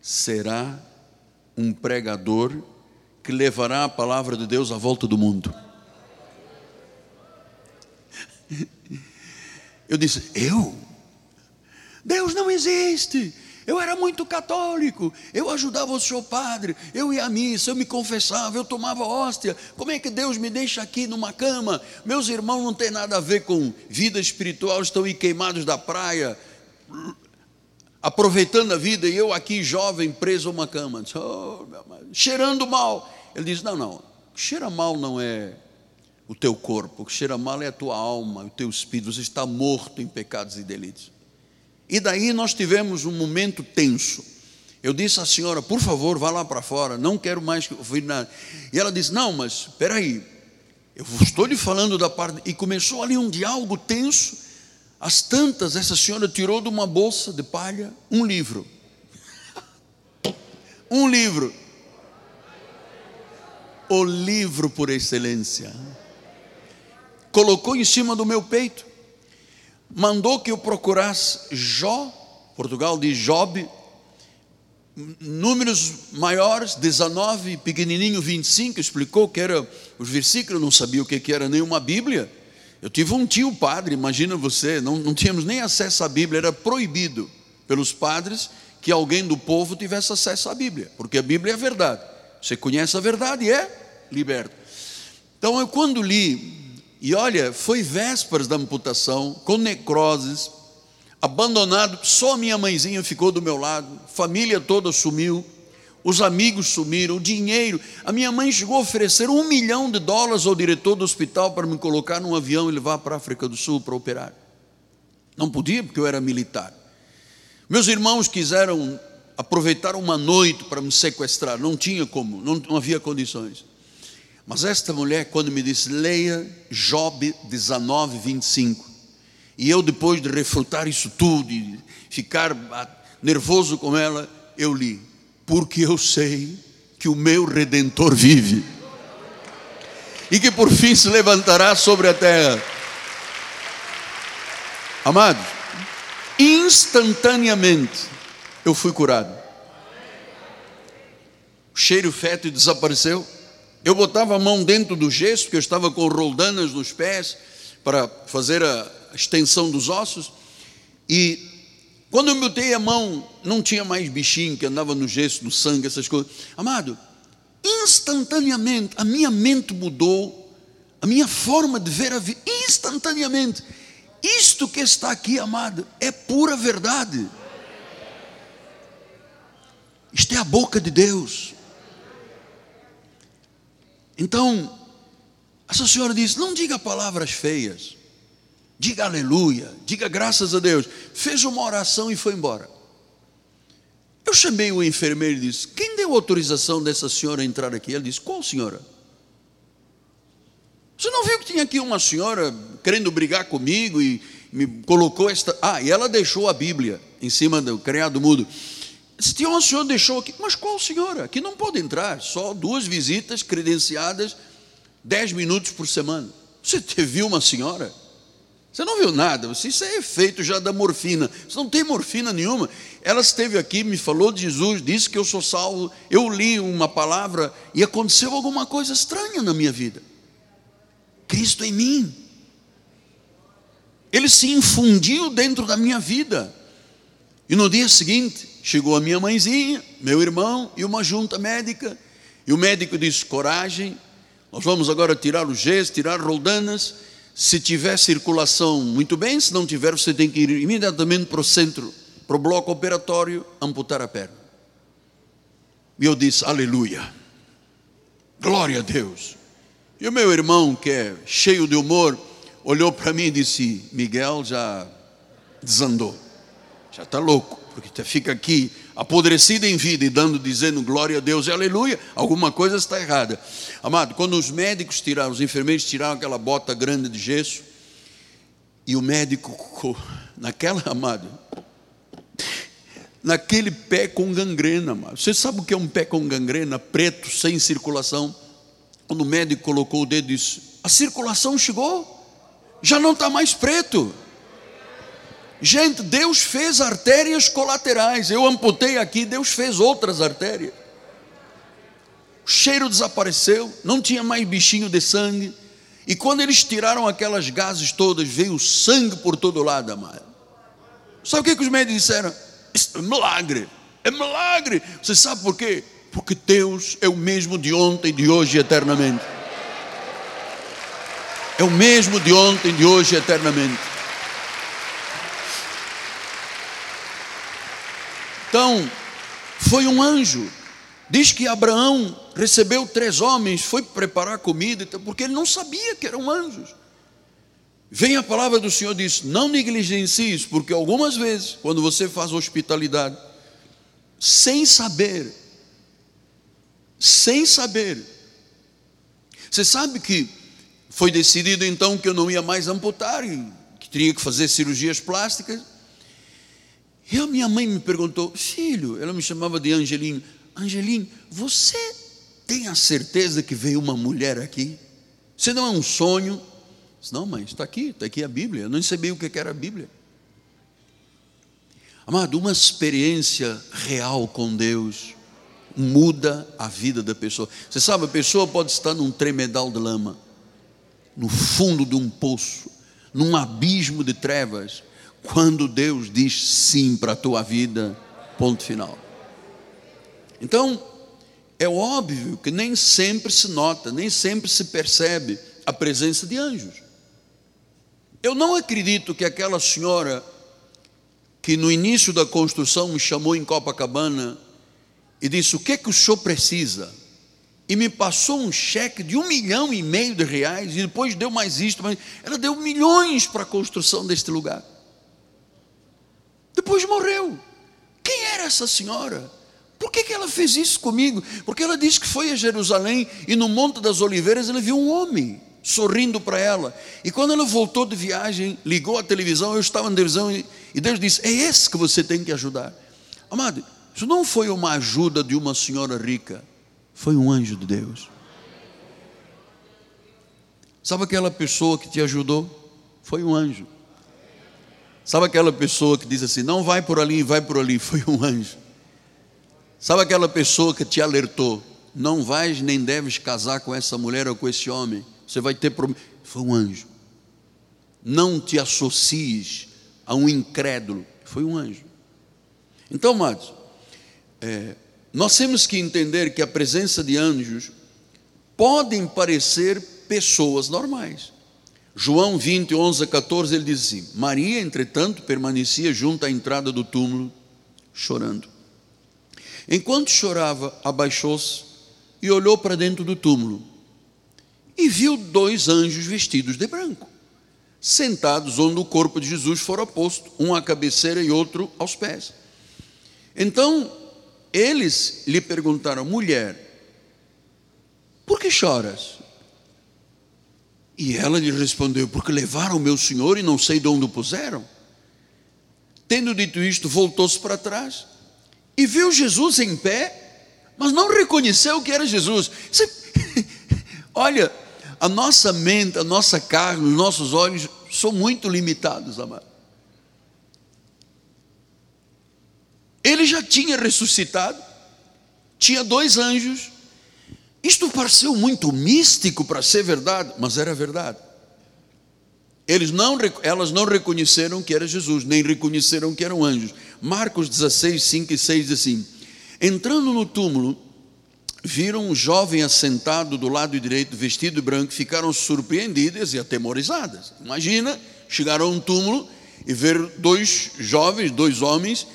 será um pregador que levará a palavra de Deus à volta do mundo. Eu disse: Eu? Deus não existe. Eu era muito católico, eu ajudava o seu padre, eu ia à missa, eu me confessava, eu tomava hóstia. Como é que Deus me deixa aqui numa cama? Meus irmãos não têm nada a ver com vida espiritual, estão aí queimados da praia, aproveitando a vida, e eu aqui jovem, preso a uma cama, oh, cheirando mal. Ele diz: Não, não, cheira mal não é o teu corpo, o que cheira mal é a tua alma, o teu espírito, você está morto em pecados e delitos. E daí nós tivemos um momento tenso. Eu disse à senhora, por favor, vá lá para fora, não quero mais ouvir nada. E ela disse: Não, mas espera aí, eu estou lhe falando da parte. E começou ali um diálogo tenso. As tantas, essa senhora tirou de uma bolsa de palha um livro. um livro. O livro por excelência. Colocou em cima do meu peito mandou que eu procurasse Jó, Portugal diz Job, números maiores, 19, pequenininho 25, explicou que era os versículos, não sabia o que era nenhuma Bíblia. Eu tive um tio padre, imagina você, não, não tínhamos nem acesso à Bíblia, era proibido pelos padres que alguém do povo tivesse acesso à Bíblia, porque a Bíblia é a verdade. Você conhece a verdade e é liberto. Então eu quando li e olha, foi vésperas da amputação, com necroses, abandonado, só minha mãezinha ficou do meu lado, família toda sumiu, os amigos sumiram, o dinheiro. A minha mãe chegou a oferecer um milhão de dólares ao diretor do hospital para me colocar num avião e levar para a África do Sul para operar. Não podia, porque eu era militar. Meus irmãos quiseram aproveitar uma noite para me sequestrar, não tinha como, não, não havia condições. Mas esta mulher, quando me disse, leia Job 19, 25, e eu, depois de refrutar isso tudo e ficar nervoso com ela, eu li, porque eu sei que o meu redentor vive e que por fim se levantará sobre a terra. Amados, instantaneamente eu fui curado. O cheiro fétido desapareceu eu botava a mão dentro do gesso, porque eu estava com roldanas nos pés para fazer a extensão dos ossos. E quando eu botei a mão, não tinha mais bichinho que andava no gesso, no sangue, essas coisas. Amado, instantaneamente a minha mente mudou, a minha forma de ver a vida, instantaneamente. Isto que está aqui, amado, é pura verdade. Isto é a boca de Deus. Então, essa senhora disse: não diga palavras feias, diga aleluia, diga graças a Deus. Fez uma oração e foi embora. Eu chamei o enfermeiro e disse: Quem deu autorização dessa senhora entrar aqui? Ele disse: Qual senhora? Você não viu que tinha aqui uma senhora querendo brigar comigo e me colocou esta. Ah, e ela deixou a Bíblia em cima do criado mudo. Se tinha uma senhora deixou aqui, mas qual senhora? Aqui não pode entrar, só duas visitas credenciadas, dez minutos por semana. Você viu uma senhora? Você não viu nada, isso é efeito já da morfina. Você não tem morfina nenhuma. Ela esteve aqui, me falou de Jesus, disse que eu sou salvo. Eu li uma palavra e aconteceu alguma coisa estranha na minha vida. Cristo em mim. Ele se infundiu dentro da minha vida. E no dia seguinte, chegou a minha mãezinha, meu irmão e uma junta médica. E o médico disse: coragem, nós vamos agora tirar o gesso, tirar roldanas. Se tiver circulação, muito bem, se não tiver, você tem que ir imediatamente para o centro, para o bloco operatório, amputar a perna. E eu disse: Aleluia, glória a Deus. E o meu irmão, que é cheio de humor, olhou para mim e disse: Miguel já desandou, já está louco porque fica aqui apodrecido em vida e dando, dizendo glória a Deus e aleluia, alguma coisa está errada. Amado, quando os médicos tiraram, os enfermeiros tiraram aquela bota grande de gesso, e o médico, naquela, amado, naquele pé com gangrena, amado. Você sabe o que é um pé com gangrena, preto, sem circulação? Quando o médico colocou o dedo e disse: A circulação chegou, já não está mais preto. Gente, Deus fez artérias colaterais. Eu amputei aqui, Deus fez outras artérias. O cheiro desapareceu, não tinha mais bichinho de sangue. E quando eles tiraram aquelas gases todas, veio sangue por todo lado, amado. Sabe o que, que os médicos disseram? Isso é milagre, é milagre. Você sabe por quê? Porque Deus é o mesmo de ontem, de hoje e eternamente. É o mesmo de ontem, de hoje e eternamente. Então, foi um anjo. Diz que Abraão recebeu três homens, foi preparar comida, porque ele não sabia que eram anjos. Vem a palavra do Senhor diz: não negligencie isso, porque algumas vezes, quando você faz hospitalidade, sem saber, sem saber, você sabe que foi decidido então que eu não ia mais amputar que teria que fazer cirurgias plásticas. E a minha mãe me perguntou, filho, ela me chamava de Angelinho, Angelinho, você tem a certeza que veio uma mulher aqui? Você não é um sonho? Não, mãe, está aqui, está aqui a Bíblia. Eu não sabia o que era a Bíblia. Amado, uma experiência real com Deus muda a vida da pessoa. Você sabe, a pessoa pode estar num tremedal de lama, no fundo de um poço, num abismo de trevas, quando Deus diz sim para a tua vida, ponto final. Então, é óbvio que nem sempre se nota, nem sempre se percebe a presença de anjos. Eu não acredito que aquela senhora que no início da construção me chamou em Copacabana e disse: O que é que o senhor precisa? E me passou um cheque de um milhão e meio de reais, e depois deu mais isto, mas ela deu milhões para a construção deste lugar. Depois morreu. Quem era essa senhora? Por que, que ela fez isso comigo? Porque ela disse que foi a Jerusalém e no Monte das Oliveiras ela viu um homem sorrindo para ela. E quando ela voltou de viagem, ligou a televisão, eu estava na televisão e, e Deus disse: É esse que você tem que ajudar. Amado, isso não foi uma ajuda de uma senhora rica, foi um anjo de Deus. Sabe aquela pessoa que te ajudou? Foi um anjo. Sabe aquela pessoa que diz assim: não vai por ali, vai por ali? Foi um anjo. Sabe aquela pessoa que te alertou: não vais nem deves casar com essa mulher ou com esse homem, você vai ter problema. Foi um anjo. Não te associes a um incrédulo, foi um anjo. Então, amados, é, nós temos que entender que a presença de anjos podem parecer pessoas normais. João 20, 11 a 14, ele diz assim: Maria, entretanto, permanecia junto à entrada do túmulo, chorando. Enquanto chorava, abaixou-se e olhou para dentro do túmulo e viu dois anjos vestidos de branco, sentados onde o corpo de Jesus fora posto, um à cabeceira e outro aos pés. Então eles lhe perguntaram, mulher, por que choras? E ela lhe respondeu, porque levaram meu senhor e não sei de onde o puseram. Tendo dito isto, voltou-se para trás e viu Jesus em pé, mas não reconheceu que era Jesus. Você, olha, a nossa mente, a nossa carne, os nossos olhos são muito limitados, amado. Ele já tinha ressuscitado, tinha dois anjos. Isto pareceu muito místico para ser verdade, mas era verdade. Eles não, elas não reconheceram que era Jesus, nem reconheceram que eram anjos. Marcos 16, 5 e 6 diz assim: Entrando no túmulo, viram um jovem assentado do lado direito, vestido branco, ficaram surpreendidas e atemorizadas. Imagina, chegaram a um túmulo e ver dois jovens, dois homens,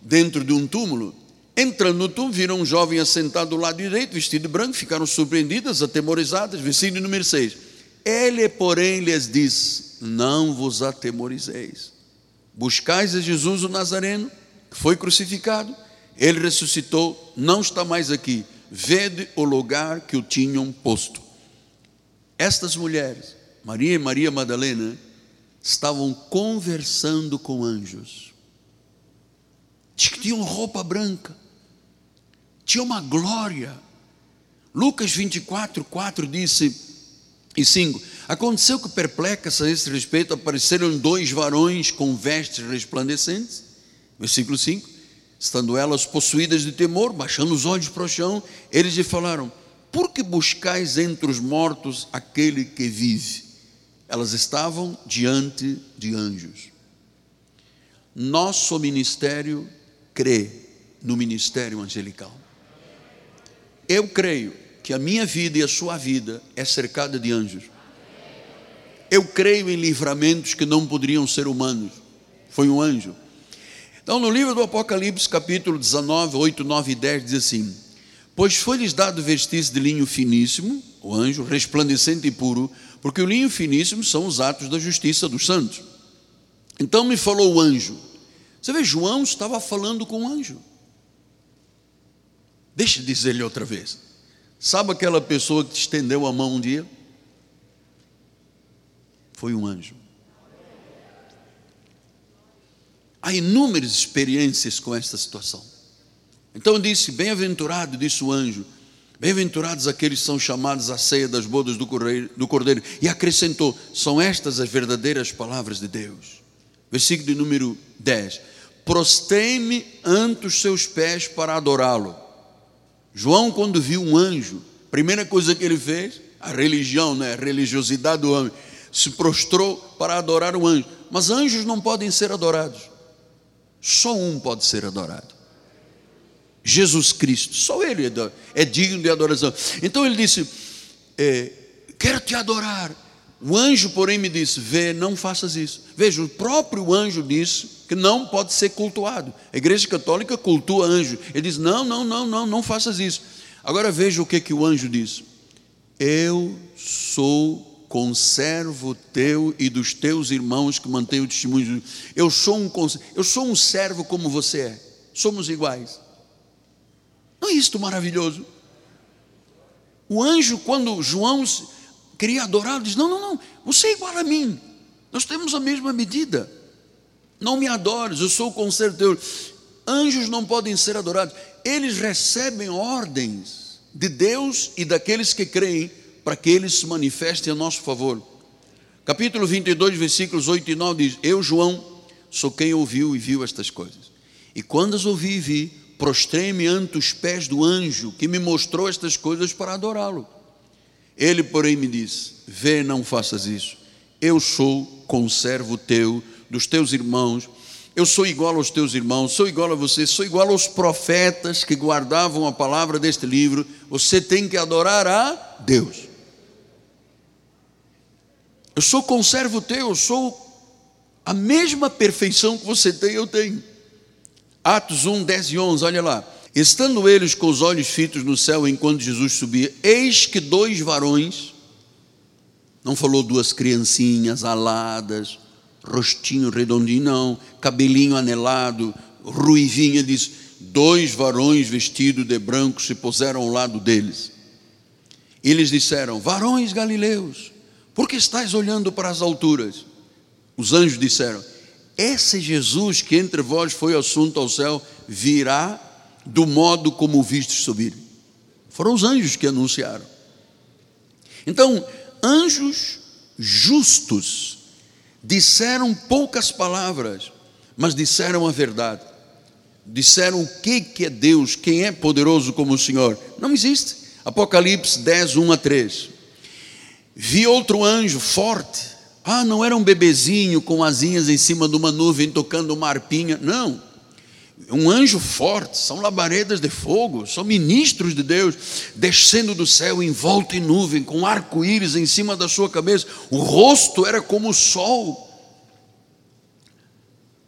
dentro de um túmulo. Entrando no túmulo, viram um jovem assentado do lado direito, vestido branco, ficaram surpreendidas, atemorizadas. Versículo número 6. Ele, porém, lhes diz: Não vos atemorizeis. Buscais a Jesus o Nazareno, que foi crucificado, ele ressuscitou, não está mais aqui. Vede o lugar que o tinham posto. Estas mulheres, Maria e Maria Madalena, estavam conversando com anjos. Diz que tinham roupa branca, tinha uma glória. Lucas 24, 4 disse: e 5. Aconteceu que perplexas a esse respeito apareceram dois varões com vestes resplandecentes. Versículo 5. Estando elas possuídas de temor, baixando os olhos para o chão, eles lhe falaram: Por que buscais entre os mortos aquele que vive? Elas estavam diante de anjos. Nosso ministério crê no ministério angelical. Eu creio que a minha vida e a sua vida é cercada de anjos. Eu creio em livramentos que não poderiam ser humanos. Foi um anjo. Então, no livro do Apocalipse, capítulo 19, 8, 9 e 10, diz assim: Pois foi-lhes dado vestir de linho finíssimo, o anjo, resplandecente e puro, porque o linho finíssimo são os atos da justiça dos santos. Então me falou o anjo. Você vê, João estava falando com o anjo. Deixa eu dizer-lhe outra vez. Sabe aquela pessoa que te estendeu a mão um dia? Foi um anjo. Há inúmeras experiências com esta situação. Então disse: Bem-aventurado, disse o anjo, Bem-aventurados aqueles que são chamados à ceia das bodas do cordeiro. E acrescentou: São estas as verdadeiras palavras de Deus. Versículo de número 10: Prostei-me ante os seus pés para adorá-lo. João, quando viu um anjo, primeira coisa que ele fez, a religião, né, a religiosidade do homem, se prostrou para adorar o anjo. Mas anjos não podem ser adorados. Só um pode ser adorado. Jesus Cristo, só Ele é, é digno de adoração. Então ele disse: é, Quero te adorar. O anjo, porém, me disse: Vê, não faças isso. Veja, o próprio anjo disse que não pode ser cultuado. A igreja católica cultua anjo. Ele diz: Não, não, não, não, não faças isso. Agora veja o que, que o anjo disse: Eu sou conservo teu e dos teus irmãos que mantêm o testemunho. Eu sou um eu sou um servo como você é. Somos iguais. Não é isto maravilhoso? O anjo, quando João queria adorar, diz: Não, não, não, você é igual a mim, nós temos a mesma medida. Não me adores, eu sou o conselho. Anjos não podem ser adorados, eles recebem ordens de Deus e daqueles que creem para que eles se manifestem a nosso favor. Capítulo 22, versículos 8 e 9 diz: Eu, João, sou quem ouviu e viu estas coisas. E quando as ouvi e vi, prostrei-me ante os pés do anjo que me mostrou estas coisas para adorá-lo. Ele, porém, me disse: Vê, não faças isso. Eu sou conservo teu, dos teus irmãos. Eu sou igual aos teus irmãos, sou igual a você, sou igual aos profetas que guardavam a palavra deste livro. Você tem que adorar a Deus. Eu sou conservo teu, eu sou a mesma perfeição que você tem, eu tenho. Atos 1, 10 e 11, olha lá. Estando eles com os olhos fitos no céu enquanto Jesus subia, eis que dois varões, não falou duas criancinhas aladas, rostinho redondinho, não, cabelinho anelado, ruivinha, diz: dois varões vestidos de branco se puseram ao lado deles. Eles disseram: Varões galileus, por que estáis olhando para as alturas? Os anjos disseram: esse Jesus que entre vós foi assunto ao céu virá do modo como vistes subir. Foram os anjos que anunciaram. Então, anjos justos disseram poucas palavras, mas disseram a verdade. Disseram o que, que é Deus, quem é poderoso como o Senhor. Não existe. Apocalipse 10, 1 a 3. Vi outro anjo forte ah, não era um bebezinho com asinhas em cima de uma nuvem tocando uma arpinha. Não. Um anjo forte, são labaredas de fogo, são ministros de Deus, descendo do céu envolto em nuvem, com arco-íris em cima da sua cabeça. O rosto era como o sol,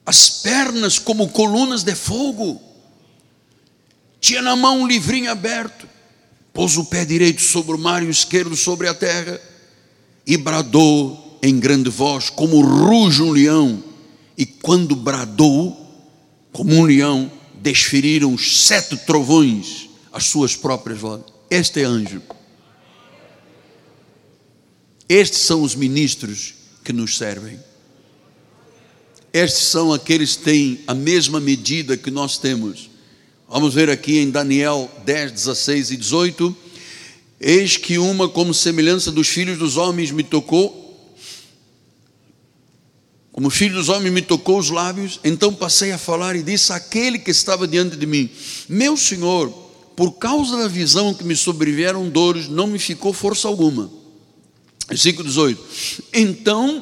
as pernas como colunas de fogo. Tinha na mão um livrinho aberto, pôs o pé direito sobre o mar e o esquerdo sobre a terra, e bradou em grande voz, como ruge um leão, e quando bradou, como um leão, desferiram os sete trovões as suas próprias vozes. Este é anjo. Estes são os ministros que nos servem. Estes são aqueles que têm a mesma medida que nós temos. Vamos ver aqui em Daniel 10, 16 e 18. Eis que uma, como semelhança dos filhos dos homens, me tocou como filho dos homens me tocou os lábios, então passei a falar e disse àquele que estava diante de mim: Meu senhor, por causa da visão que me sobrevieram dores, não me ficou força alguma. Versículo 18: Então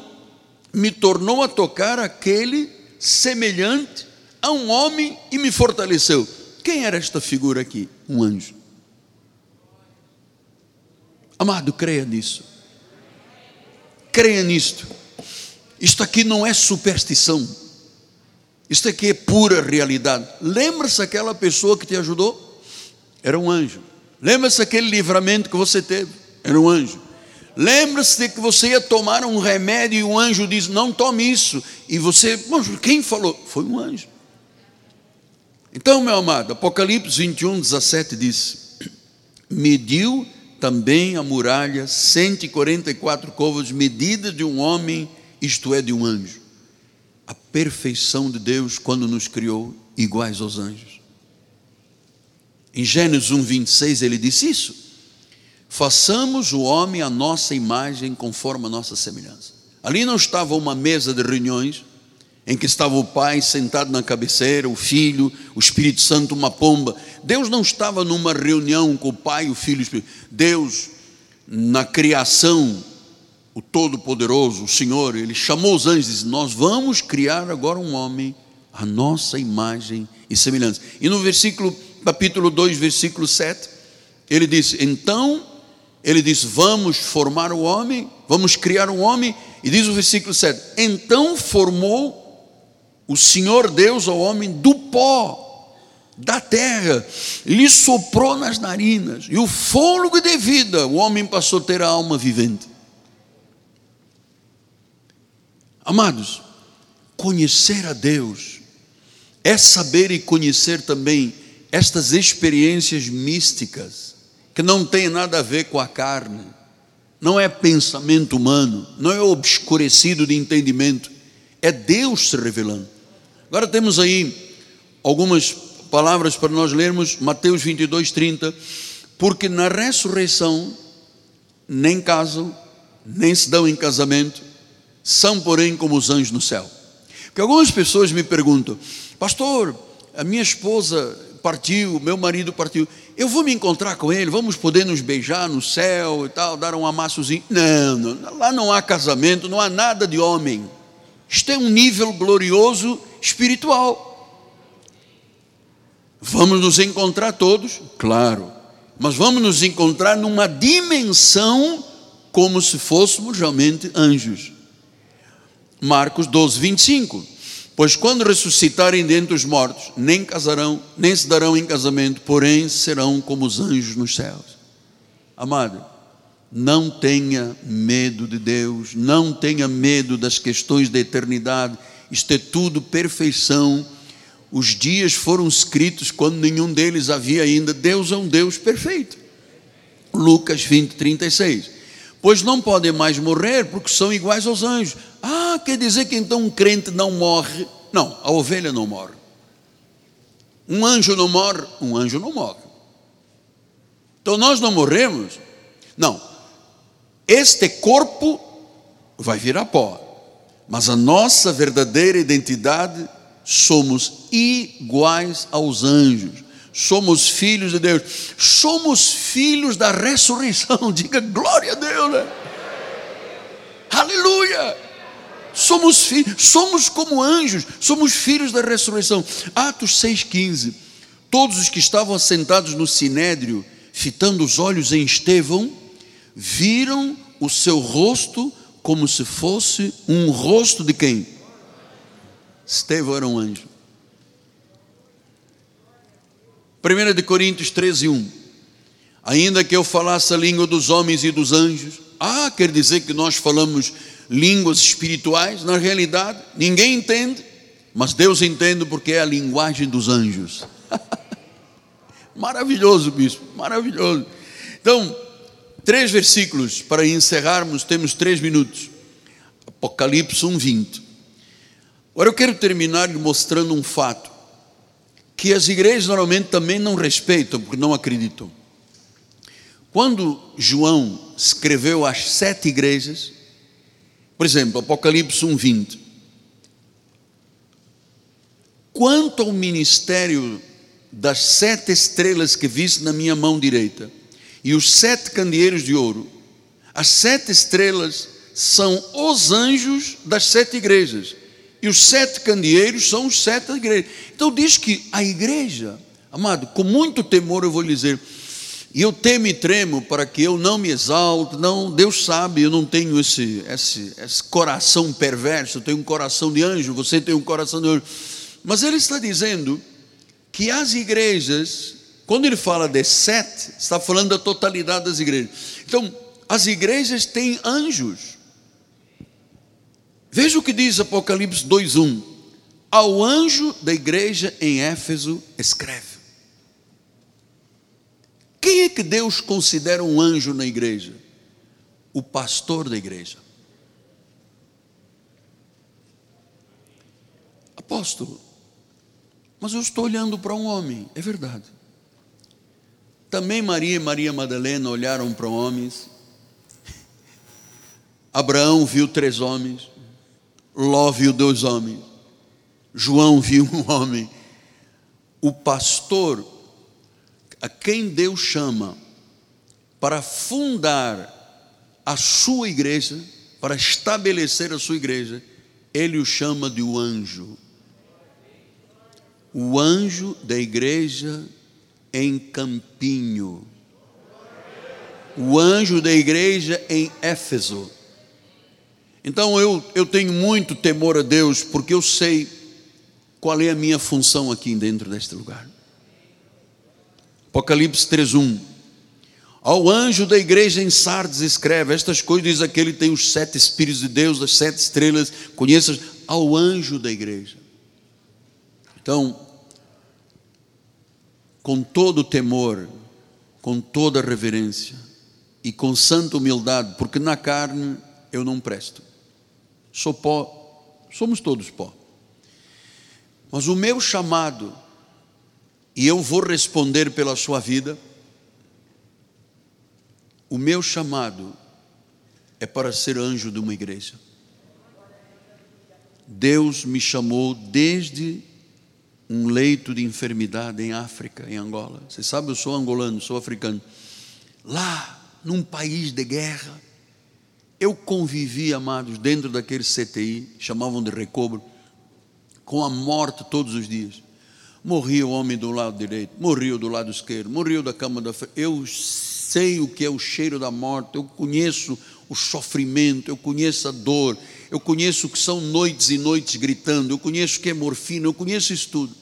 me tornou a tocar aquele semelhante a um homem e me fortaleceu. Quem era esta figura aqui? Um anjo. Amado, creia nisso. Creia nisto. Isto aqui não é superstição. Isto aqui é pura realidade. Lembra-se aquela pessoa que te ajudou? Era um anjo. Lembra-se aquele livramento que você teve? Era um anjo. Lembra-se de que você ia tomar um remédio e o anjo diz: Não tome isso. E você, quem falou? Foi um anjo. Então, meu amado, Apocalipse 21, 17 diz: Mediu também a muralha 144 covas, medidas de um homem, isto é, de um anjo. A perfeição de Deus quando nos criou iguais aos anjos. Em Gênesis 1, 26, ele disse isso. Façamos o homem a nossa imagem, conforme a nossa semelhança. Ali não estava uma mesa de reuniões, em que estava o pai sentado na cabeceira, o filho, o Espírito Santo, uma pomba. Deus não estava numa reunião com o pai, o filho e o Espírito. Deus, na criação, o Todo-Poderoso, o Senhor, ele chamou os anjos e disse: Nós vamos criar agora um homem, a nossa imagem e semelhança. E no versículo, capítulo 2, versículo 7, ele disse: Então, ele disse: Vamos formar o homem, vamos criar um homem. E diz o versículo 7: Então formou o Senhor Deus ao homem do pó da terra, lhe soprou nas narinas, e o fôlego de vida, o homem passou a ter a alma vivente. Amados, conhecer a Deus é saber e conhecer também estas experiências místicas, que não tem nada a ver com a carne, não é pensamento humano, não é obscurecido de entendimento, é Deus se revelando. Agora temos aí algumas palavras para nós lermos, Mateus 22, 30. Porque na ressurreição nem casam, nem se dão em casamento, são, porém, como os anjos no céu. Porque algumas pessoas me perguntam, pastor, a minha esposa partiu, meu marido partiu, eu vou me encontrar com ele, vamos poder nos beijar no céu e tal, dar um amassozinho. Não, não, lá não há casamento, não há nada de homem. Isto é um nível glorioso espiritual. Vamos nos encontrar todos? Claro. Mas vamos nos encontrar numa dimensão como se fôssemos realmente anjos. Marcos 12, 25. Pois quando ressuscitarem dentre os mortos, nem casarão, nem se darão em casamento, porém serão como os anjos nos céus. Amado, não tenha medo de Deus, não tenha medo das questões da eternidade isto é tudo perfeição. Os dias foram escritos quando nenhum deles havia ainda. Deus é um Deus perfeito. Lucas 20, 36. Pois não podem mais morrer porque são iguais aos anjos. Ah, quer dizer que então um crente não morre? Não, a ovelha não morre. Um anjo não morre? Um anjo não morre. Então nós não morremos? Não. Este corpo vai virar pó. Mas a nossa verdadeira identidade somos iguais aos anjos. Somos filhos de Deus. Somos filhos da ressurreição. Diga glória a Deus. Né? Aleluia. Somos filhos, somos como anjos, somos filhos da ressurreição. Atos 6,15. Todos os que estavam assentados no sinédrio, fitando os olhos em Estevão, viram o seu rosto como se fosse um rosto de quem? Estevão era um anjo. 1 de Coríntios 13, 1. Ainda que eu falasse a língua dos homens e dos anjos, ah, quer dizer que nós falamos línguas espirituais, na realidade, ninguém entende, mas Deus entende porque é a linguagem dos anjos. maravilhoso, bispo, maravilhoso. Então, Três versículos para encerrarmos, temos três minutos. Apocalipse 1, 20. Agora eu quero terminar mostrando um fato que as igrejas normalmente também não respeitam, porque não acreditam. Quando João escreveu as sete igrejas, por exemplo, Apocalipse 1, 20. Quanto ao ministério das sete estrelas que viste na minha mão direita, e os sete candeeiros de ouro. As sete estrelas são os anjos das sete igrejas. E os sete candeeiros são os sete igrejas. Então diz que a igreja, amado, com muito temor eu vou lhe dizer, e eu temo e tremo para que eu não me exalte, não, Deus sabe, eu não tenho esse, esse, esse coração perverso, eu tenho um coração de anjo, você tem um coração de anjo. Mas ele está dizendo que as igrejas quando ele fala de sete, está falando da totalidade das igrejas. Então, as igrejas têm anjos. Veja o que diz Apocalipse 2:1. Ao anjo da igreja em Éfeso escreve. Quem é que Deus considera um anjo na igreja? O pastor da igreja. Apóstolo, mas eu estou olhando para um homem, é verdade. Também Maria e Maria Madalena olharam para homens. Abraão viu três homens. Ló viu dois homens. João viu um homem. O pastor, a quem Deus chama para fundar a sua igreja, para estabelecer a sua igreja, ele o chama de o anjo o anjo da igreja em Campinho, o anjo da igreja em Éfeso. Então eu, eu tenho muito temor a Deus, porque eu sei qual é a minha função aqui dentro deste lugar. Apocalipse 3:1 Ao anjo da igreja em Sardes escreve estas coisas, diz aquele que tem os sete espíritos de Deus, as sete estrelas, conheças ao anjo da igreja. Então, com todo temor, com toda reverência e com santa humildade, porque na carne eu não presto. Sou pó, somos todos pó. Mas o meu chamado, e eu vou responder pela sua vida, o meu chamado é para ser anjo de uma igreja. Deus me chamou desde um leito de enfermidade em África, em Angola. Você sabe, eu sou angolano, sou africano. Lá, num país de guerra, eu convivi, amados, dentro daquele CTI, chamavam de recobro, com a morte todos os dias. Morria o homem do lado direito, morria do lado esquerdo, morria da cama da frente. Eu sei o que é o cheiro da morte, eu conheço o sofrimento, eu conheço a dor, eu conheço o que são noites e noites gritando, eu conheço o que é morfina, eu conheço isso tudo.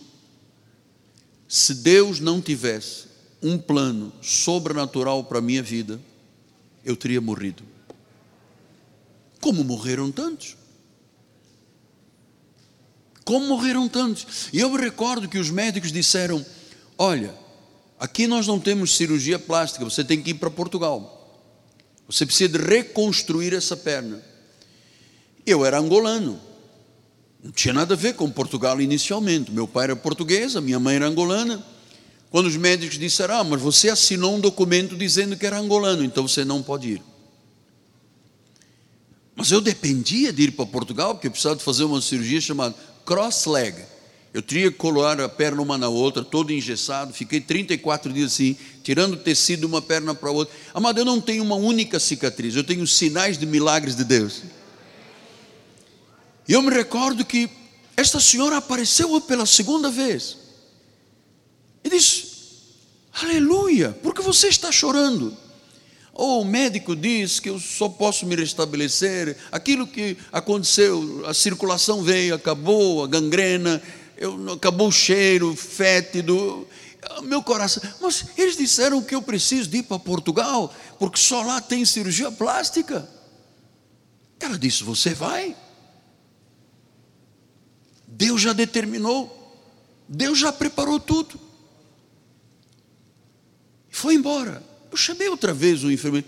Se Deus não tivesse um plano sobrenatural para a minha vida, eu teria morrido. Como morreram tantos? Como morreram tantos? E eu me recordo que os médicos disseram: Olha, aqui nós não temos cirurgia plástica, você tem que ir para Portugal. Você precisa de reconstruir essa perna. Eu era angolano. Não tinha nada a ver com Portugal inicialmente. Meu pai era português, a minha mãe era angolana. Quando os médicos disseram, ah, mas você assinou um documento dizendo que era angolano, então você não pode ir. Mas eu dependia de ir para Portugal, porque eu precisava de fazer uma cirurgia chamada cross leg. Eu teria que colar a perna uma na outra, todo engessado. Fiquei 34 dias assim, tirando tecido de uma perna para a outra. Amado, eu não tenho uma única cicatriz, eu tenho sinais de milagres de Deus. E eu me recordo que esta senhora apareceu pela segunda vez e disse: Aleluia, porque você está chorando? Ou o médico diz que eu só posso me restabelecer, aquilo que aconteceu, a circulação veio, acabou, a gangrena, eu, acabou o cheiro fétido, meu coração. Mas eles disseram que eu preciso de ir para Portugal, porque só lá tem cirurgia plástica. Ela disse: Você vai? Deus já determinou, Deus já preparou tudo. E foi embora. Eu chamei outra vez o enfermeiro.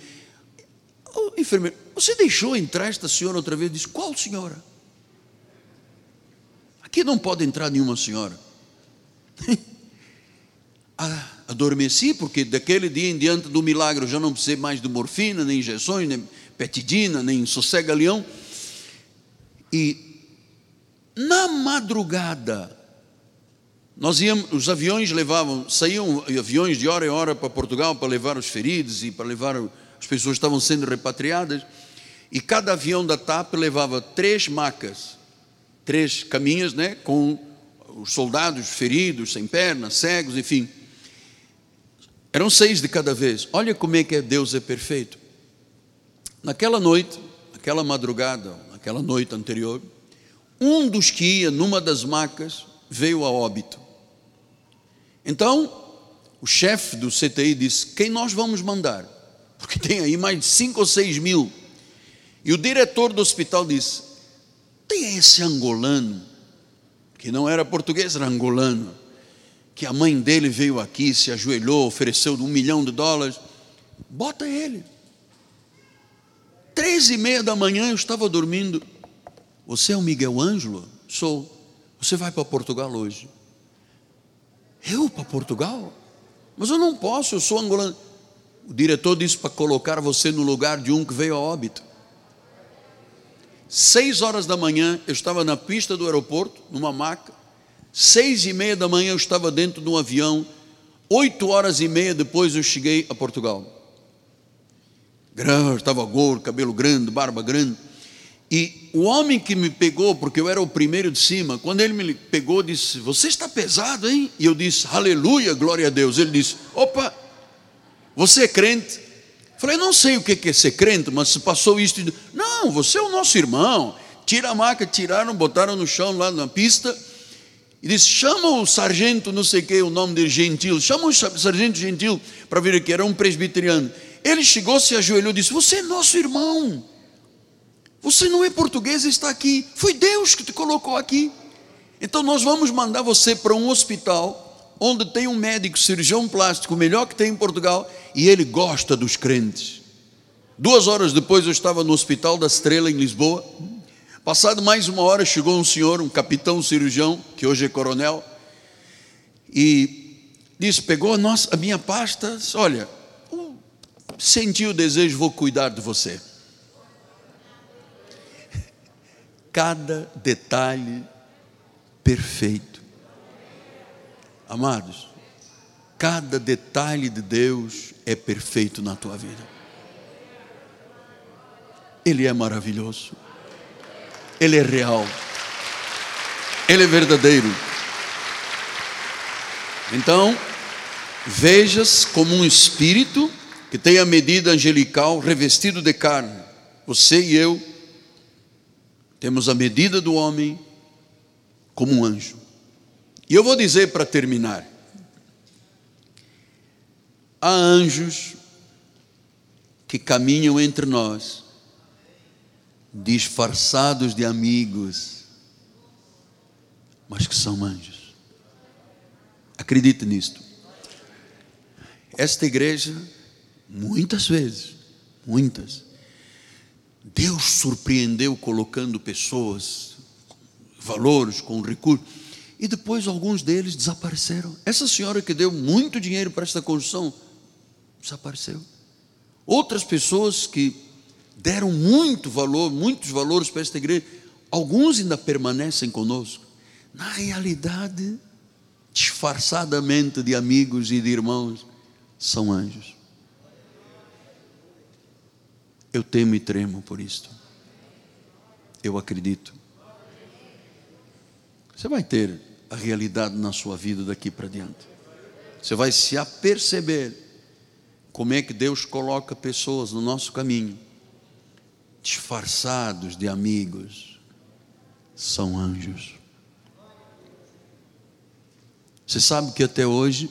O enfermeiro, você deixou entrar esta senhora outra vez? Disse, qual senhora? Aqui não pode entrar nenhuma senhora. ah, adormeci, porque daquele dia em diante do milagre eu já não precisei mais de morfina, nem injeções, nem petidina, nem sossega-leão. E na madrugada, nós íamos, os aviões levavam, saíam aviões de hora em hora para Portugal para levar os feridos e para levar as pessoas que estavam sendo repatriadas. E cada avião da TAP levava três macas, três caminhas, né, com os soldados feridos, sem pernas, cegos, enfim. Eram seis de cada vez. Olha como é que Deus é perfeito. Naquela noite, naquela madrugada, naquela noite anterior, um dos que ia numa das macas veio a óbito. Então, o chefe do CTI disse: Quem nós vamos mandar? porque tem aí mais de 5 ou 6 mil. E o diretor do hospital disse: tem esse angolano, que não era português, era angolano, que a mãe dele veio aqui, se ajoelhou, ofereceu um milhão de dólares, bota ele. Três e meia da manhã eu estava dormindo. Você é o Miguel Ângelo? Sou. Você vai para Portugal hoje. Eu para Portugal? Mas eu não posso, eu sou angolano. O diretor disse para colocar você no lugar de um que veio a óbito. Seis horas da manhã, eu estava na pista do aeroporto, numa maca. Seis e meia da manhã, eu estava dentro de um avião. Oito horas e meia depois, eu cheguei a Portugal. Estava gordo, cabelo grande, barba grande. E o homem que me pegou, porque eu era o primeiro de cima, quando ele me pegou, disse: Você está pesado, hein? E eu disse: Aleluia, glória a Deus. Ele disse: Opa, você é crente? Falei: Não sei o que é ser crente, mas se passou isto. Não, você é o nosso irmão. Tira a maca, tiraram, botaram no chão lá na pista. E disse: Chama o sargento, não sei o que, o nome dele, Gentil. Chama o sargento Gentil para vir aqui. Era um presbiteriano. Ele chegou, se ajoelhou e disse: Você é nosso irmão. Você não é português e está aqui. Foi Deus que te colocou aqui. Então nós vamos mandar você para um hospital onde tem um médico cirurgião plástico, o melhor que tem em Portugal, e ele gosta dos crentes. Duas horas depois eu estava no Hospital da Estrela em Lisboa. Passado mais uma hora chegou um senhor, um capitão cirurgião, que hoje é coronel, e disse: pegou a, nossa, a minha pasta, disse, olha, senti o desejo, vou cuidar de você. Cada detalhe perfeito. Amados, cada detalhe de Deus é perfeito na tua vida. Ele é maravilhoso. Ele é real. Ele é verdadeiro. Então, vejas como um espírito que tem a medida angelical revestido de carne. Você e eu temos a medida do homem como um anjo. E eu vou dizer para terminar: há anjos que caminham entre nós, disfarçados de amigos, mas que são anjos. Acredite nisto. Esta igreja, muitas vezes, muitas, Deus surpreendeu colocando pessoas, valores, com recursos, e depois alguns deles desapareceram. Essa senhora que deu muito dinheiro para esta construção desapareceu. Outras pessoas que deram muito valor, muitos valores para esta igreja, alguns ainda permanecem conosco. Na realidade, disfarçadamente de amigos e de irmãos, são anjos. Eu temo e tremo por isto. Eu acredito. Você vai ter a realidade na sua vida daqui para diante. Você vai se aperceber como é que Deus coloca pessoas no nosso caminho, disfarçados de amigos, são anjos. Você sabe que até hoje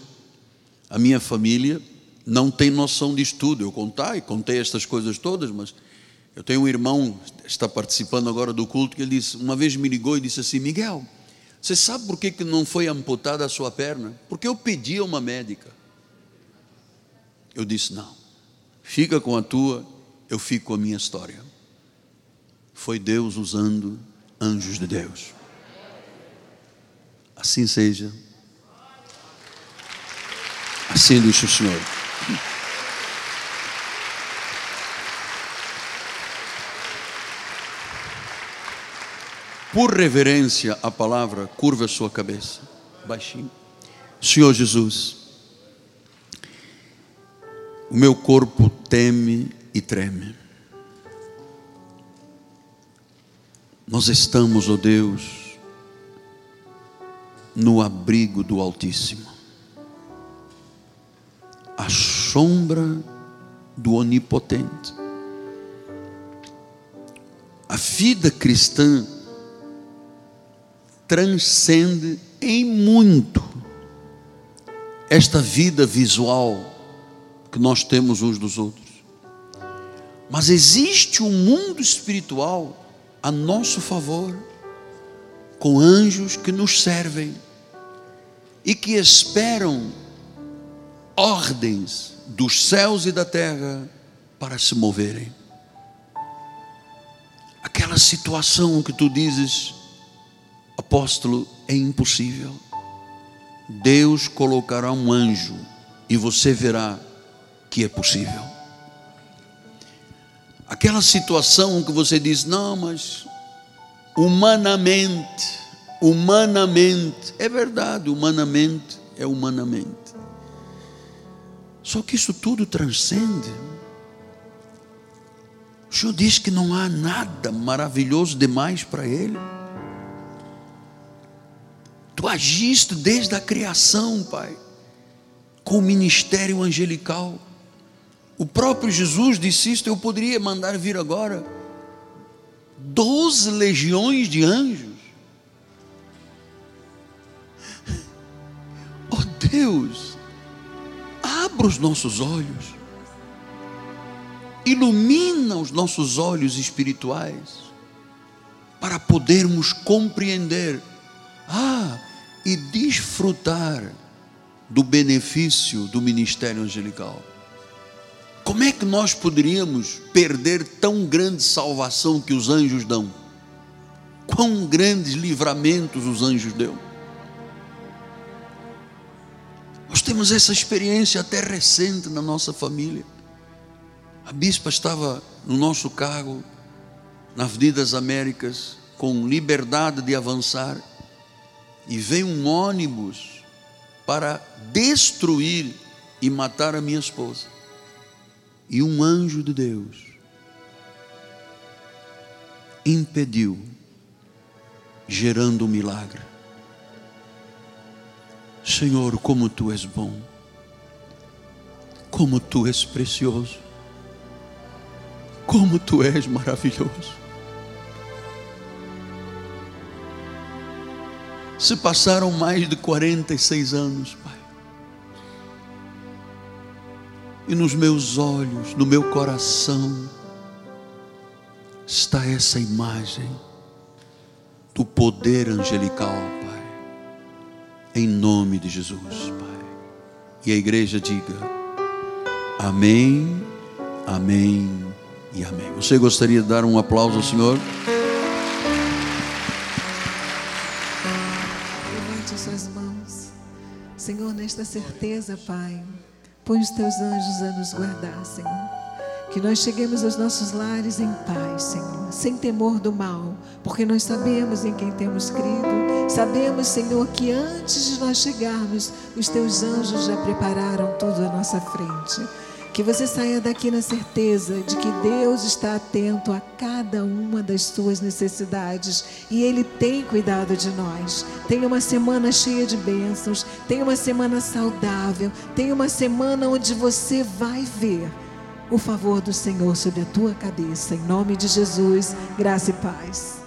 a minha família não tem noção de estudo. Eu contei, contei estas coisas todas, mas eu tenho um irmão está participando agora do culto que ele disse, uma vez me ligou e disse assim, Miguel, você sabe por que, que não foi amputada a sua perna? Porque eu pedi a uma médica. Eu disse, não, fica com a tua, eu fico com a minha história. Foi Deus usando anjos de Deus. Assim seja. Assim diz o Senhor. Por reverência à palavra, curva a sua cabeça, baixinho. Senhor Jesus, o meu corpo teme e treme. Nós estamos, ó oh Deus, no abrigo do Altíssimo a sombra do Onipotente. A vida cristã transcende em muito esta vida visual que nós temos uns dos outros. Mas existe um mundo espiritual a nosso favor, com anjos que nos servem e que esperam ordens dos céus e da terra para se moverem. Aquela situação que tu dizes, apóstolo, é impossível. Deus colocará um anjo e você verá que é possível. Aquela situação que você diz, não, mas humanamente, humanamente, é verdade, humanamente é humanamente. Só que isso tudo transcende. O Senhor diz que não há nada maravilhoso demais para Ele. Tu agiste desde a criação, Pai, com o ministério angelical. O próprio Jesus disse isto, eu poderia mandar vir agora doze legiões de anjos. Oh Deus, abra os nossos olhos ilumina os nossos olhos espirituais para podermos compreender, ah, e desfrutar do benefício do ministério angelical. Como é que nós poderíamos perder tão grande salvação que os anjos dão? Quão grandes livramentos os anjos dão? Nós temos essa experiência até recente na nossa família. A bispa estava no nosso carro, na Avenida das Américas, com liberdade de avançar, e veio um ônibus para destruir e matar a minha esposa. E um anjo de Deus impediu, gerando um milagre. Senhor, como tu és bom, como tu és precioso. Como tu és maravilhoso. Se passaram mais de 46 anos, Pai. E nos meus olhos, no meu coração, está essa imagem do poder angelical, Pai. Em nome de Jesus, Pai. E a igreja diga: Amém, Amém e amém. Você gostaria de dar um aplauso ao Senhor? Nesta certeza, Pai, põe os teus anjos a nos guardar, Senhor. Que nós cheguemos aos nossos lares em paz, Senhor, sem temor do mal, porque nós sabemos em quem temos crido. Sabemos, Senhor, que antes de nós chegarmos, os teus anjos já prepararam tudo à nossa frente. Que você saia daqui na certeza de que Deus está atento a cada uma das suas necessidades e Ele tem cuidado de nós. Tenha uma semana cheia de bênçãos, tenha uma semana saudável, tenha uma semana onde você vai ver o favor do Senhor sobre a tua cabeça. Em nome de Jesus, graça e paz.